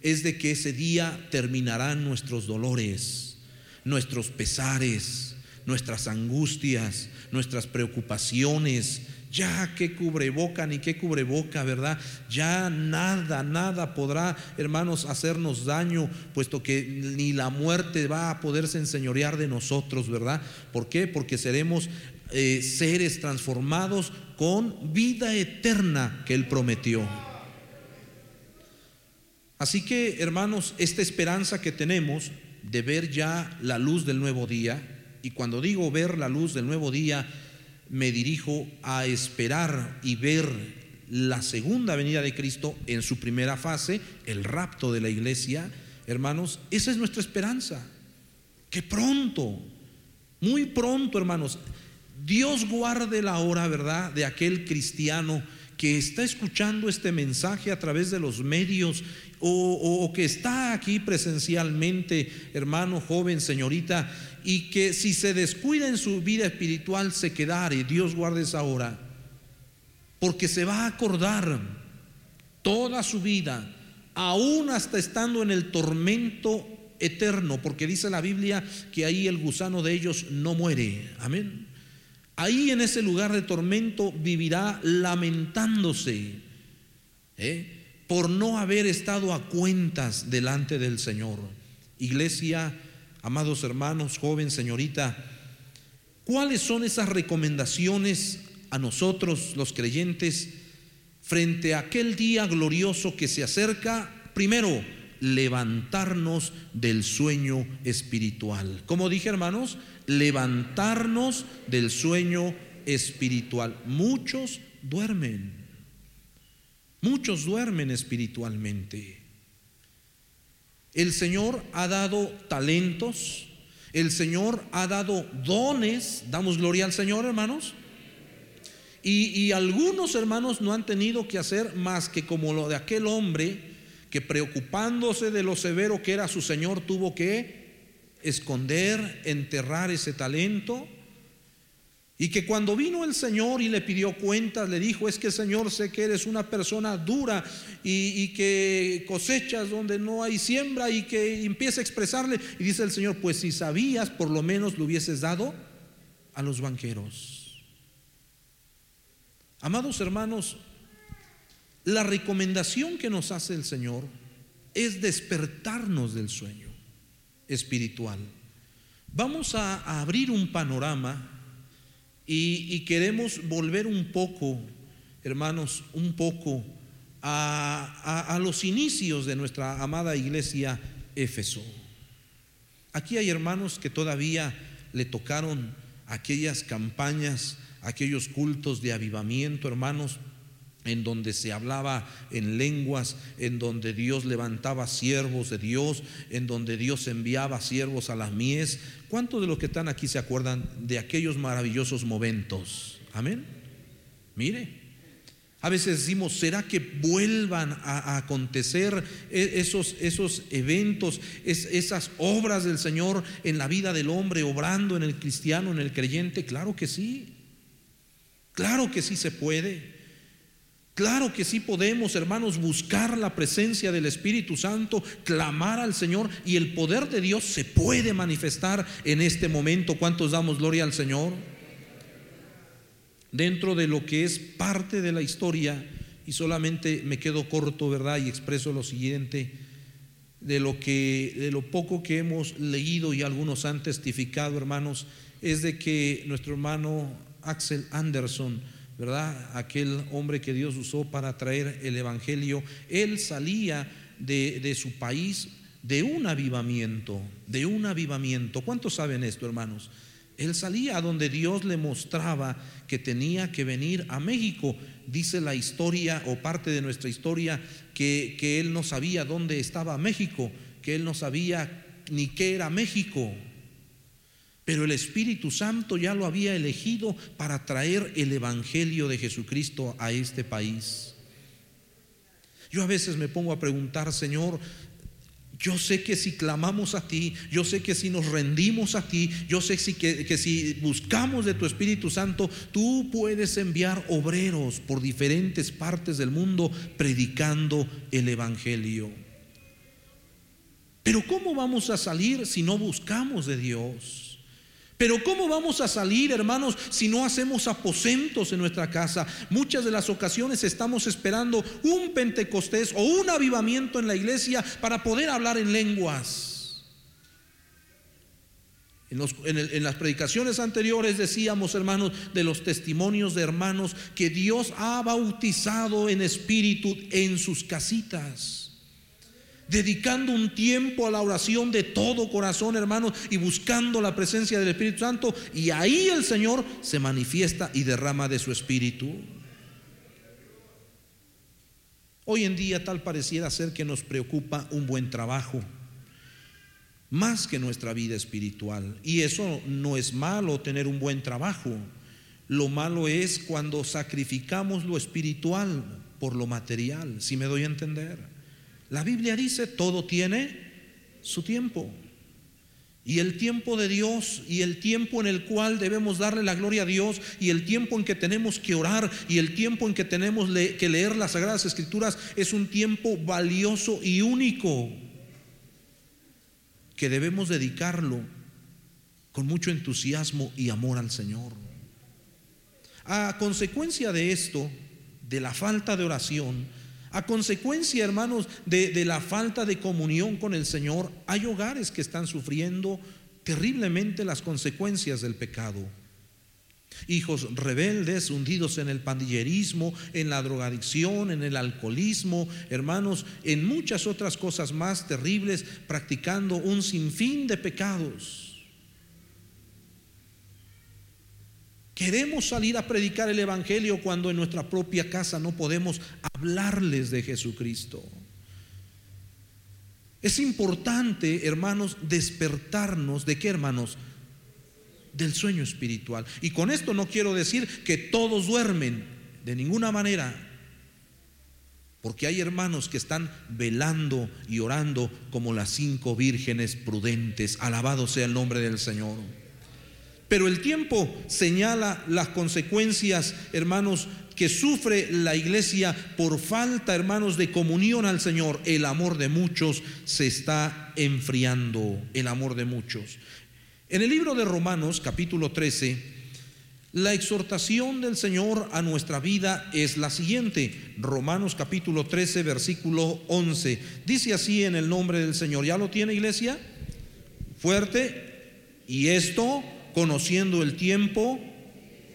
es de que ese día terminarán nuestros dolores nuestros pesares, nuestras angustias, nuestras preocupaciones. Ya que cubreboca ni qué cubreboca, ¿verdad? Ya nada, nada podrá, hermanos, hacernos daño, puesto que ni la muerte va a poderse enseñorear de nosotros, ¿verdad? ¿Por qué? Porque seremos eh, seres transformados con vida eterna que Él prometió. Así que, hermanos, esta esperanza que tenemos de ver ya la luz del nuevo día. Y cuando digo ver la luz del nuevo día, me dirijo a esperar y ver la segunda venida de Cristo en su primera fase, el rapto de la iglesia. Hermanos, esa es nuestra esperanza. Que pronto, muy pronto, hermanos, Dios guarde la hora, ¿verdad?, de aquel cristiano que está escuchando este mensaje a través de los medios o, que está aquí presencialmente, hermano, joven, señorita, y que si se descuida en su vida espiritual se quedare, Dios guarde esa hora, porque se va a acordar toda su vida, aún hasta estando en el tormento eterno, porque dice la Biblia que ahí el gusano de ellos no muere. Amén. Ahí en ese lugar de tormento vivirá lamentándose. ¿eh? por no haber estado a cuentas delante del Señor. Iglesia, amados hermanos, joven, señorita, ¿cuáles son esas recomendaciones a nosotros los creyentes frente a aquel día glorioso que se acerca? Primero, levantarnos del sueño espiritual. Como dije hermanos, levantarnos del sueño espiritual. Muchos duermen. Muchos duermen espiritualmente. El Señor ha dado talentos, el Señor ha dado dones, damos gloria al Señor hermanos. Y, algunos hermanos no han tenido que hacer más que como lo de aquel hombre que preocupándose de lo severo que era su Señor tuvo que esconder, enterrar ese talento y que cuando vino el Señor y le pidió cuentas, le dijo, es que Señor, sé que eres una persona dura y, que cosechas donde no hay siembra y que empieza a expresarle. Y dice el Señor, pues si sabías, por lo menos lo hubieses dado a los banqueros. Amados hermanos, la recomendación que nos hace el Señor es despertarnos del sueño espiritual. Vamos a abrir un panorama y, queremos volver un poco, hermanos, un poco a, los inicios de nuestra amada iglesia Éfeso. Aquí hay hermanos que todavía le tocaron aquellas campañas, aquellos cultos de avivamiento, hermanos, en donde se hablaba en lenguas, en donde Dios levantaba siervos de Dios, en donde Dios enviaba siervos a las mies. ¿Cuántos de los que están aquí se acuerdan de aquellos maravillosos momentos? Amén. Mire, a veces decimos, ¿será que vuelvan a, acontecer e, esos, esos eventos, esas obras del Señor en la vida del hombre, obrando en el cristiano, en el creyente? Claro que sí. Claro que sí se puede. Claro que sí podemos, hermanos, buscar la presencia del Espíritu Santo, clamar al Señor y el poder de Dios se puede manifestar en este momento. ¿Cuántos damos gloria al Señor? Dentro de lo que es parte de la historia, y solamente me quedo corto, ¿verdad? Y expreso lo siguiente, de lo que de lo poco que hemos leído y algunos han testificado, hermanos, es de que nuestro hermano Axel Anderson ¿verdad? Aquel hombre que Dios usó para traer el Evangelio, él salía de, su país de un avivamiento, de un avivamiento. ¿Cuántos saben esto, hermanos? Él salía a donde Dios le mostraba que tenía que venir a México. Dice la historia o parte de nuestra historia que, que él no sabía dónde estaba México, que él no sabía ni qué era México. Pero el Espíritu Santo ya lo había elegido para traer el Evangelio de Jesucristo a este país. Yo a veces me pongo a preguntar, Señor, yo sé que si clamamos a ti, yo sé que si nos rendimos a ti, yo sé que, que, si buscamos de tu Espíritu Santo, tú puedes enviar obreros por diferentes partes del mundo predicando el Evangelio. Pero ¿cómo vamos a salir si no buscamos de Dios? Pero ¿cómo vamos a salir, hermanos, si no hacemos aposentos en nuestra casa? Muchas de las ocasiones estamos esperando un Pentecostés o un avivamiento en la iglesia para poder hablar en lenguas. En, las predicaciones anteriores decíamos, hermanos, de los testimonios de hermanos que Dios ha bautizado en espíritu en sus casitas dedicando un tiempo a la oración de todo corazón, hermanos, y buscando la presencia del Espíritu Santo. Y ahí el Señor se manifiesta y derrama de su Espíritu. Hoy en día tal pareciera ser que nos preocupa un buen trabajo, más que nuestra vida espiritual. Y eso no es malo tener un buen trabajo. Lo malo es cuando sacrificamos lo espiritual por lo material, si me doy a entender. La Biblia dice, todo tiene su tiempo. Y el tiempo de Dios y el tiempo en el cual debemos darle la gloria a Dios y el tiempo en que tenemos que orar y el tiempo en que tenemos que leer las Sagradas Escrituras es un tiempo valioso y único que debemos dedicarlo con mucho entusiasmo y amor al Señor. A consecuencia de esto, de la falta de oración, a consecuencia, hermanos, de, la falta de comunión con el Señor, hay hogares que están sufriendo terriblemente las consecuencias del pecado. Hijos rebeldes, hundidos en el pandillerismo, en la drogadicción, en el alcoholismo, hermanos, en muchas otras cosas más terribles, practicando un sinfín de pecados. Queremos salir a predicar el Evangelio cuando en nuestra propia casa no podemos hablarles de Jesucristo. Es importante, hermanos, despertarnos de qué, hermanos? Del sueño espiritual. Y con esto no quiero decir que todos duermen, de ninguna manera. Porque hay hermanos que están velando y orando como las cinco vírgenes prudentes. Alabado sea el nombre del Señor. Pero el tiempo señala las consecuencias, hermanos, que sufre la iglesia por falta, hermanos, de comunión al Señor. El amor de muchos se está enfriando, el amor de muchos. En el libro de Romanos, capítulo 13, la exhortación del Señor a nuestra vida es la siguiente. Romanos capítulo 13, versículo 11. Dice así en el nombre del Señor. ¿Ya lo tiene iglesia? Fuerte. Y esto conociendo el tiempo,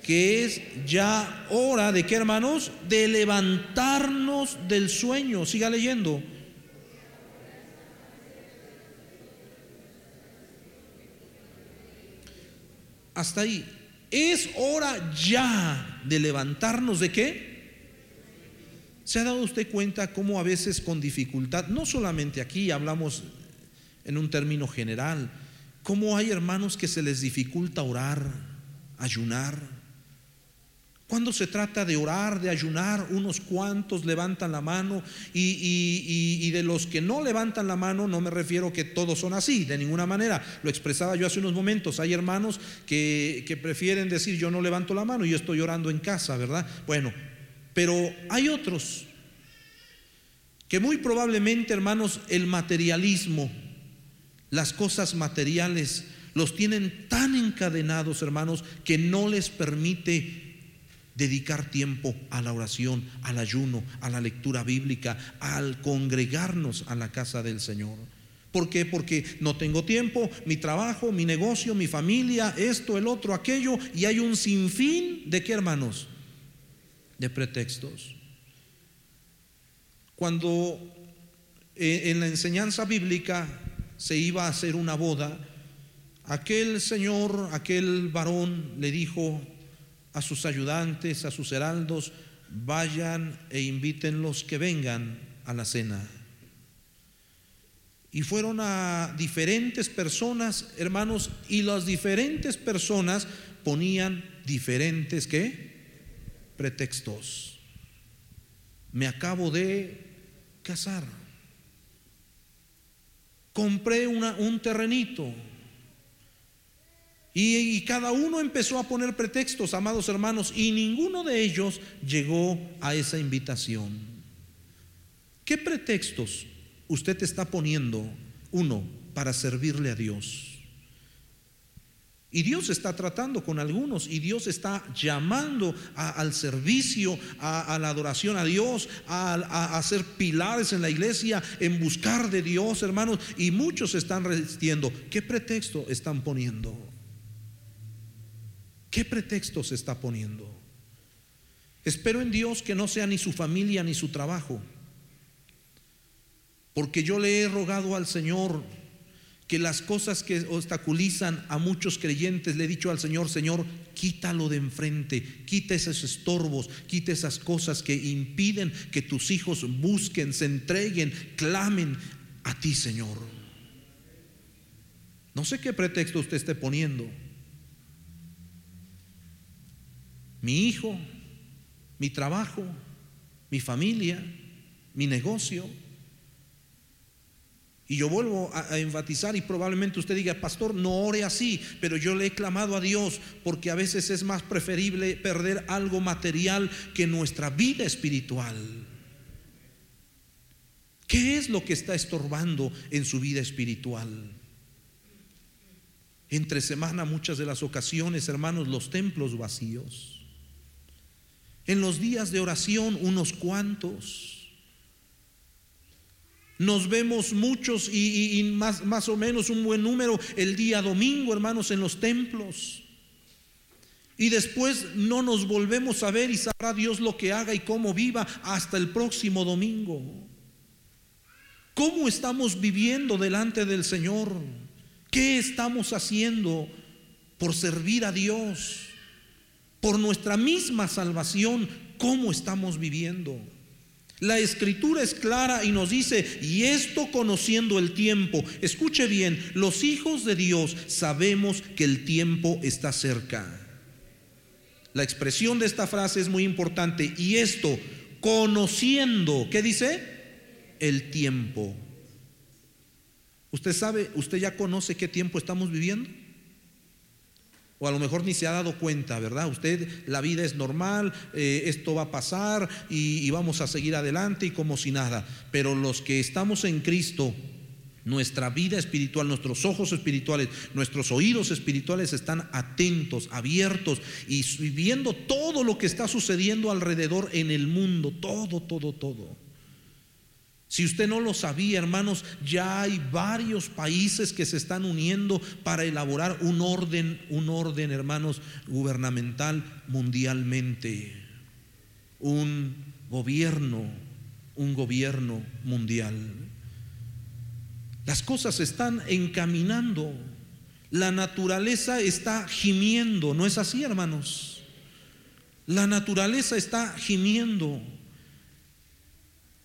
que es ya hora de qué hermanos? De levantarnos del sueño. Siga leyendo. Hasta ahí. Es hora ya de levantarnos de qué? ¿Se ha dado usted cuenta cómo a veces con dificultad, no solamente aquí hablamos en un término general, ¿Cómo hay hermanos que se les dificulta orar, ayunar? Cuando se trata de orar, de ayunar, unos cuantos levantan la mano y, de los que no levantan la mano no me refiero que todos son así, de ninguna manera. Lo expresaba yo hace unos momentos. Hay hermanos que, que prefieren decir yo no levanto la mano y yo estoy orando en casa, ¿verdad? Bueno, pero hay otros que muy probablemente, hermanos, el materialismo, las cosas materiales los tienen tan encadenados, hermanos, que no les permite dedicar tiempo a la oración, al ayuno, a la lectura bíblica, al congregarnos a la casa del Señor. ¿Por qué? Porque no tengo tiempo, mi trabajo, mi negocio, mi familia, esto, el otro, aquello, y hay un sinfín de qué, hermanos? De pretextos. Cuando eh, en la enseñanza bíblica se iba a hacer una boda, aquel señor, aquel varón le dijo a sus ayudantes, a sus heraldos, vayan e inviten los que vengan a la cena. Y fueron a diferentes personas, hermanos, y las diferentes personas ponían diferentes, ¿qué? Pretextos. Me acabo de casar. Compré un terrenito. Y, y, cada uno empezó a poner pretextos, amados hermanos, y ninguno de ellos llegó a esa invitación. ¿Qué pretextos usted está poniendo, uno, para servirle a Dios? Y Dios está tratando con algunos y Dios está llamando al servicio, a, la adoración a Dios, a, a, hacer pilares en la iglesia, en buscar de Dios, hermanos. Y muchos están resistiendo. ¿Qué pretexto están poniendo? ¿Qué pretexto se está poniendo? Espero en Dios que no sea ni su familia ni su trabajo. Porque yo le he rogado al Señor que las cosas que obstaculizan a muchos creyentes, le he dicho al Señor, Señor, quítalo de enfrente, quita esos estorbos, quita esas cosas que impiden que tus hijos busquen, se entreguen, clamen a ti, Señor. No sé qué pretexto usted esté poniendo. Mi hijo, mi trabajo, mi familia, mi negocio, y yo vuelvo a, enfatizar y probablemente usted diga, pastor, no ore así, pero yo le he clamado a Dios porque a veces es más preferible perder algo material que nuestra vida espiritual. ¿Qué es lo que está estorbando en su vida espiritual? Entre semana muchas de las ocasiones, hermanos, los templos vacíos. En los días de oración, unos cuantos. Nos vemos muchos y, más, más o menos un buen número el día domingo, hermanos, en los templos. Y después no nos volvemos a ver y sabrá Dios lo que haga y cómo viva hasta el próximo domingo. ¿Cómo estamos viviendo delante del Señor? ¿Qué estamos haciendo por servir a Dios? Por nuestra misma salvación, ¿cómo estamos viviendo? La escritura es clara y nos dice, y esto conociendo el tiempo, escuche bien, los hijos de Dios sabemos que el tiempo está cerca. La expresión de esta frase es muy importante, y esto conociendo, ¿qué dice? El tiempo. ¿Usted sabe, usted ya conoce qué tiempo estamos viviendo? O a lo mejor ni se ha dado cuenta, ¿verdad? Usted, la vida es normal, eh, esto va a pasar y, y vamos a seguir adelante y como si nada. Pero los que estamos en Cristo, nuestra vida espiritual, nuestros ojos espirituales, nuestros oídos espirituales están atentos, abiertos y viendo todo lo que está sucediendo alrededor en el mundo, todo, todo, todo. Si usted no lo sabía, hermanos, ya hay varios países que se están uniendo para elaborar un orden, un orden, hermanos, gubernamental mundialmente. Un gobierno, un gobierno mundial. Las cosas están encaminando. La naturaleza está gimiendo, ¿no es así, hermanos? La naturaleza está gimiendo.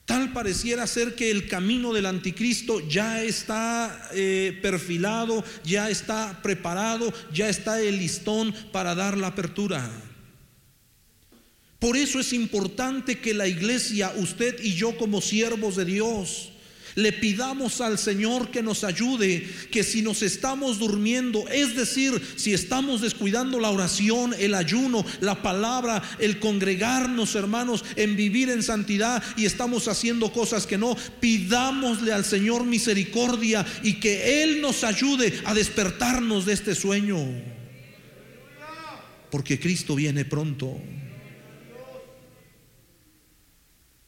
Tal pareciera ser que el camino del anticristo ya está eh, perfilado, ya está preparado, ya está el listón para dar la apertura. Por eso es importante que la iglesia, usted y yo como siervos de Dios, le pidamos al Señor que nos ayude, que si nos estamos durmiendo, es decir, si estamos descuidando la oración, el ayuno, la palabra, el congregarnos, hermanos, en vivir en santidad y estamos haciendo cosas que no, pidámosle al Señor misericordia y que Él nos ayude a despertarnos de este sueño. Porque Cristo viene pronto.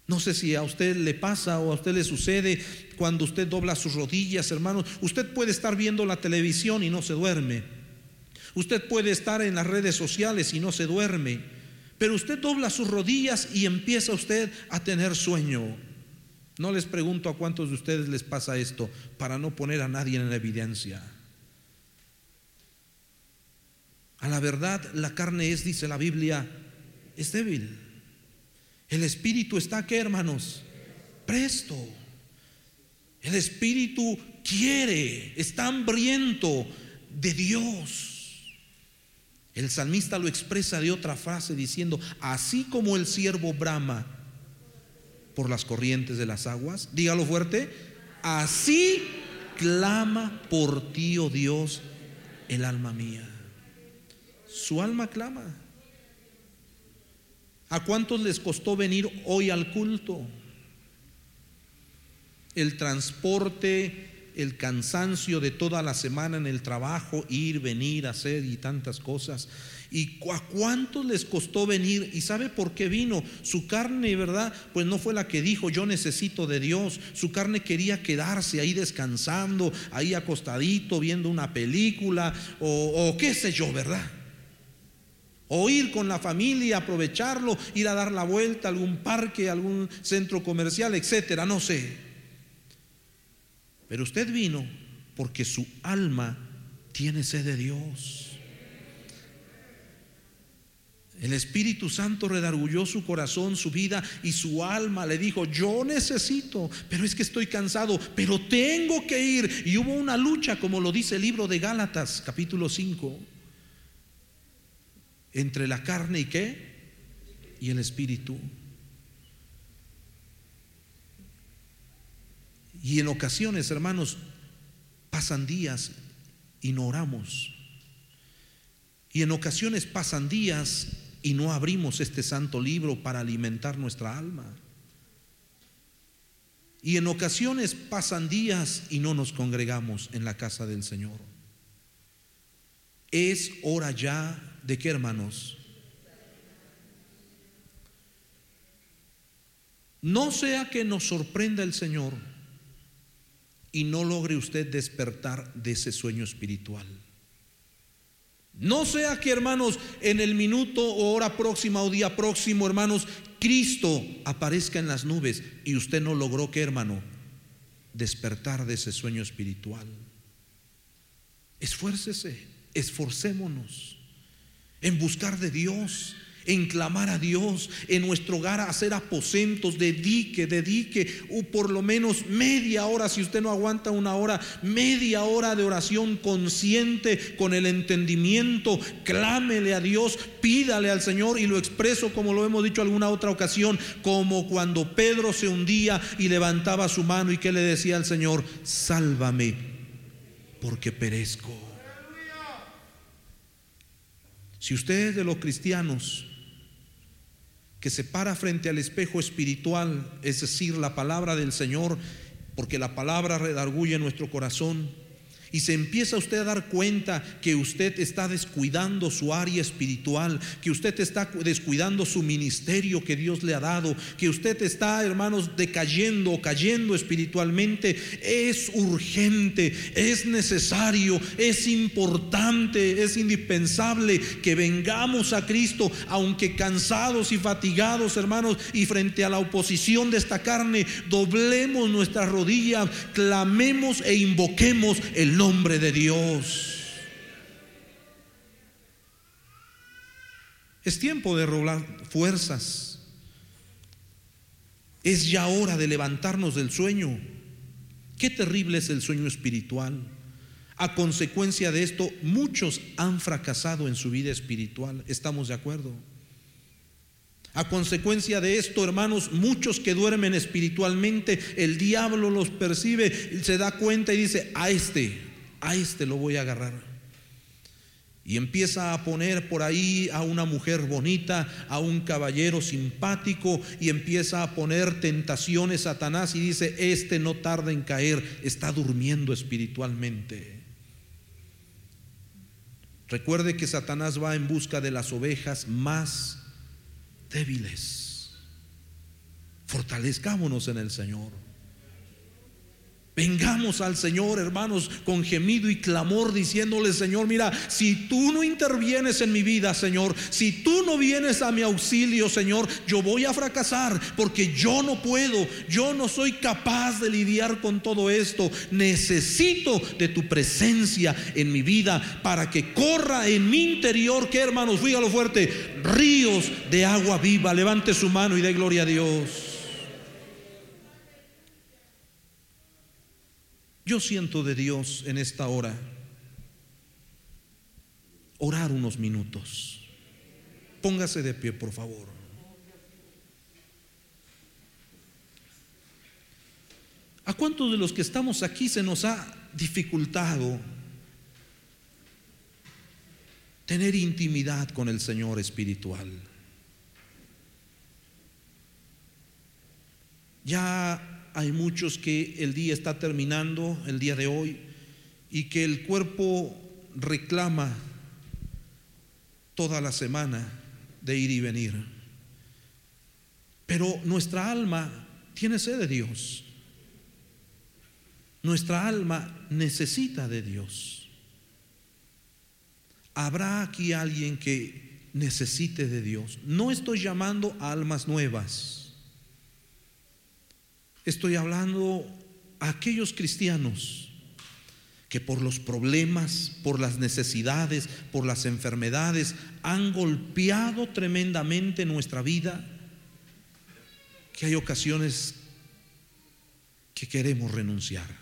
No sé si a usted le pasa o a usted le sucede cuando usted dobla sus rodillas, hermanos. Usted puede estar viendo la televisión y no se duerme. Usted puede estar en las redes sociales y no se duerme. Pero usted dobla sus rodillas y empieza usted a tener sueño. No les pregunto a cuántos de ustedes les pasa esto para no poner a nadie en evidencia. A la verdad, la carne es, dice la Biblia, es débil. El espíritu está aquí, hermanos, presto. El Espíritu quiere, está hambriento de Dios. El salmista lo expresa de otra frase diciendo, así como el siervo brama por las corrientes de las aguas, dígalo fuerte, así clama por ti, oh Dios, el alma mía. Su alma clama. ¿A cuántos les costó venir hoy al culto? El transporte, el cansancio de toda la semana en el trabajo, ir, venir, hacer y tantas cosas. ¿Y a cuántos les costó venir? ¿Y sabe por qué vino? Su carne, ¿verdad? Pues no fue la que dijo, yo necesito de Dios. Su carne quería quedarse ahí descansando, ahí acostadito, viendo una película o, o qué sé yo, ¿verdad? O ir con la familia, aprovecharlo, ir a dar la vuelta a algún parque, algún centro comercial, etcétera, no sé. Pero usted vino porque su alma tiene sed de Dios. El Espíritu Santo redargulló su corazón, su vida y su alma. Le dijo, yo necesito, pero es que estoy cansado, pero tengo que ir. Y hubo una lucha, como lo dice el libro de Gálatas, capítulo 5, entre la carne y qué? Y el Espíritu. Y en ocasiones, hermanos, pasan días y no oramos. Y en ocasiones pasan días y no abrimos este santo libro para alimentar nuestra alma. Y en ocasiones pasan días y no nos congregamos en la casa del Señor. Es hora ya de qué, hermanos? No sea que nos sorprenda el Señor y no logre usted despertar de ese sueño espiritual. No sea que, hermanos, en el minuto o hora próxima o día próximo, hermanos, Cristo aparezca en las nubes y usted no logró que, hermano, despertar de ese sueño espiritual. Esfuércese, esforcémonos en buscar de Dios, en clamar a Dios, en nuestro hogar, hacer aposentos, dedique, dedique, o por lo menos media hora, si usted no aguanta una hora, media hora de oración consciente, con el entendimiento, clámele a Dios, pídale al Señor y lo expreso como lo hemos dicho alguna otra ocasión, como cuando Pedro se hundía y levantaba su mano y que le decía al Señor, sálvame porque perezco. Si usted es de los cristianos que se para frente al espejo espiritual, es decir, la palabra del Señor, porque la palabra redarguye nuestro corazón y se empieza usted a dar cuenta que usted está descuidando su área espiritual, que usted está descuidando su ministerio que Dios le ha dado, que usted está, hermanos, decayendo o cayendo espiritualmente, es urgente, es necesario, es importante, es indispensable que vengamos a Cristo, aunque cansados y fatigados, hermanos, y frente a la oposición de esta carne, doblemos nuestras rodillas, clamemos e invoquemos el nombre de Dios. Es tiempo de rolar fuerzas. Es ya hora de levantarnos del sueño. Qué terrible es el sueño espiritual. A consecuencia de esto, muchos han fracasado en su vida espiritual. ¿Estamos de acuerdo? A consecuencia de esto, hermanos, muchos que duermen espiritualmente, el diablo los percibe, se da cuenta y dice, a este, a este lo voy a agarrar. Y empieza a poner por ahí a una mujer bonita, a un caballero simpático, y empieza a poner tentaciones Satanás y dice, este no tarda en caer, está durmiendo espiritualmente. Recuerde que Satanás va en busca de las ovejas más débiles. Fortalezcámonos en el Señor. Vengamos al Señor, hermanos, con gemido y clamor, diciéndole, Señor, mira, si tú no intervienes en mi vida, Señor, si tú no vienes a mi auxilio, Señor, yo voy a fracasar porque yo no puedo, yo no soy capaz de lidiar con todo esto. Necesito de tu presencia en mi vida para que corra en mi interior, que hermanos, fíjalo fuerte, ríos de agua viva. Levante su mano y dé gloria a Dios. Yo siento de Dios en esta hora orar unos minutos. Póngase de pie, por favor. ¿A cuántos de los que estamos aquí se nos ha dificultado tener intimidad con el Señor espiritual? Ya hay muchos que el día está terminando, el día de hoy, y que el cuerpo reclama toda la semana de ir y venir. Pero nuestra alma tiene sed de Dios. Nuestra alma necesita de Dios. ¿Habrá aquí alguien que necesite de Dios? No estoy llamando a almas nuevas Estoy hablando a aquellos cristianos que por los problemas, por las necesidades, por las enfermedades, han golpeado tremendamente nuestra vida, que hay ocasiones que queremos renunciar.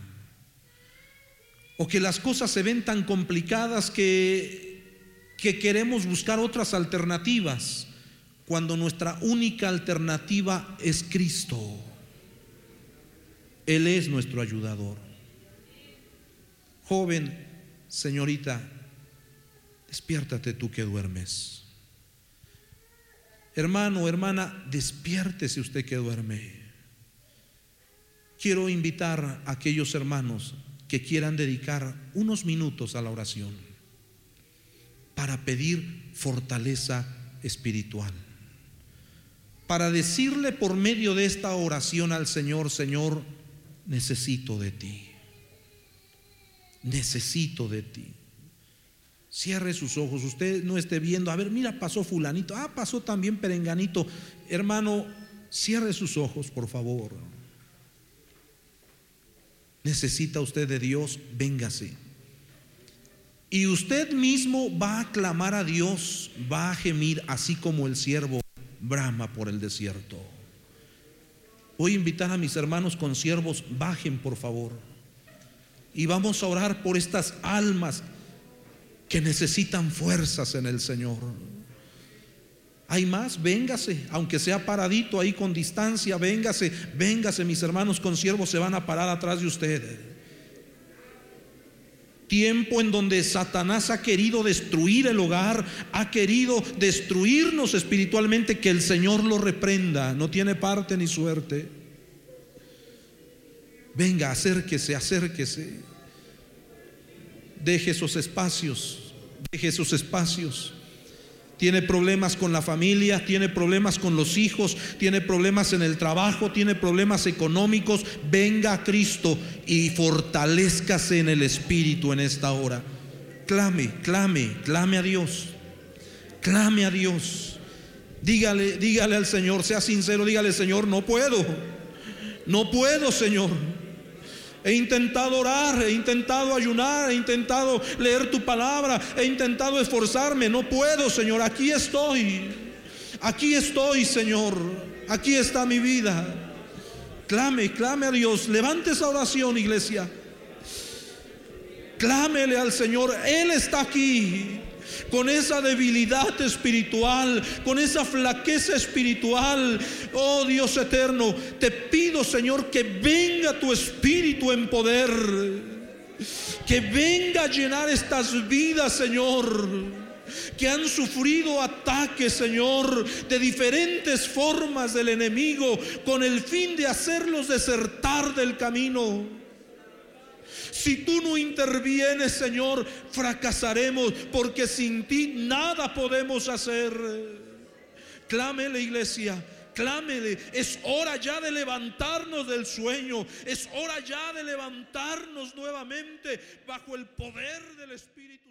O que las cosas se ven tan complicadas que, que queremos buscar otras alternativas, cuando nuestra única alternativa es Cristo. Él es nuestro ayudador. Joven, señorita, despiértate tú que duermes. Hermano, hermana, despiértese usted que duerme. Quiero invitar a aquellos hermanos que quieran dedicar unos minutos a la oración para pedir fortaleza espiritual. Para decirle por medio de esta oración al Señor, Señor, necesito de ti. Necesito de ti. Cierre sus ojos, usted no esté viendo, a ver, mira, pasó fulanito, ah, pasó también perenganito. Hermano, cierre sus ojos, por favor. Necesita usted de Dios, véngase. Y usted mismo va a clamar a Dios, va a gemir así como el siervo brama por el desierto. Voy a invitar a mis hermanos con siervos, bajen por favor. Y vamos a orar por estas almas que necesitan fuerzas en el Señor. Hay más, véngase, aunque sea paradito ahí con distancia, véngase, véngase, mis hermanos con siervos se van a parar atrás de usted. Tiempo en donde Satanás ha querido destruir el hogar, ha querido destruirnos espiritualmente, que el Señor lo reprenda, no tiene parte ni suerte. Venga, acérquese, acérquese. Deje esos espacios, deje esos espacios. Tiene problemas con la familia, tiene problemas con los hijos, tiene problemas en el trabajo, tiene problemas económicos. Venga a Cristo y fortalezcase en el Espíritu en esta hora. Clame, clame, clame a Dios. Clame a Dios. Dígale, dígale al Señor, sea sincero, dígale, Señor, no puedo. No puedo, Señor. He intentado orar, he intentado ayunar, he intentado leer tu palabra, he intentado esforzarme. No puedo, Señor. Aquí estoy. Aquí estoy, Señor. Aquí está mi vida. Clame, clame a Dios. Levante esa oración, iglesia. Clámele al Señor. Él está aquí con esa debilidad espiritual, con esa flaqueza espiritual. Oh Dios eterno, te pido Señor que venga tu espíritu en poder, que venga a llenar estas vidas, Señor que han sufrido ataques, Señor, de diferentes formas del enemigo, con el fin de hacerlos desertar del camino. Si tú no intervienes, Señor, fracasaremos porque sin ti nada podemos hacer. Clámele, iglesia. Clámele, es hora ya de levantarnos del sueño, es hora ya de levantarnos nuevamente bajo el poder del Espíritu.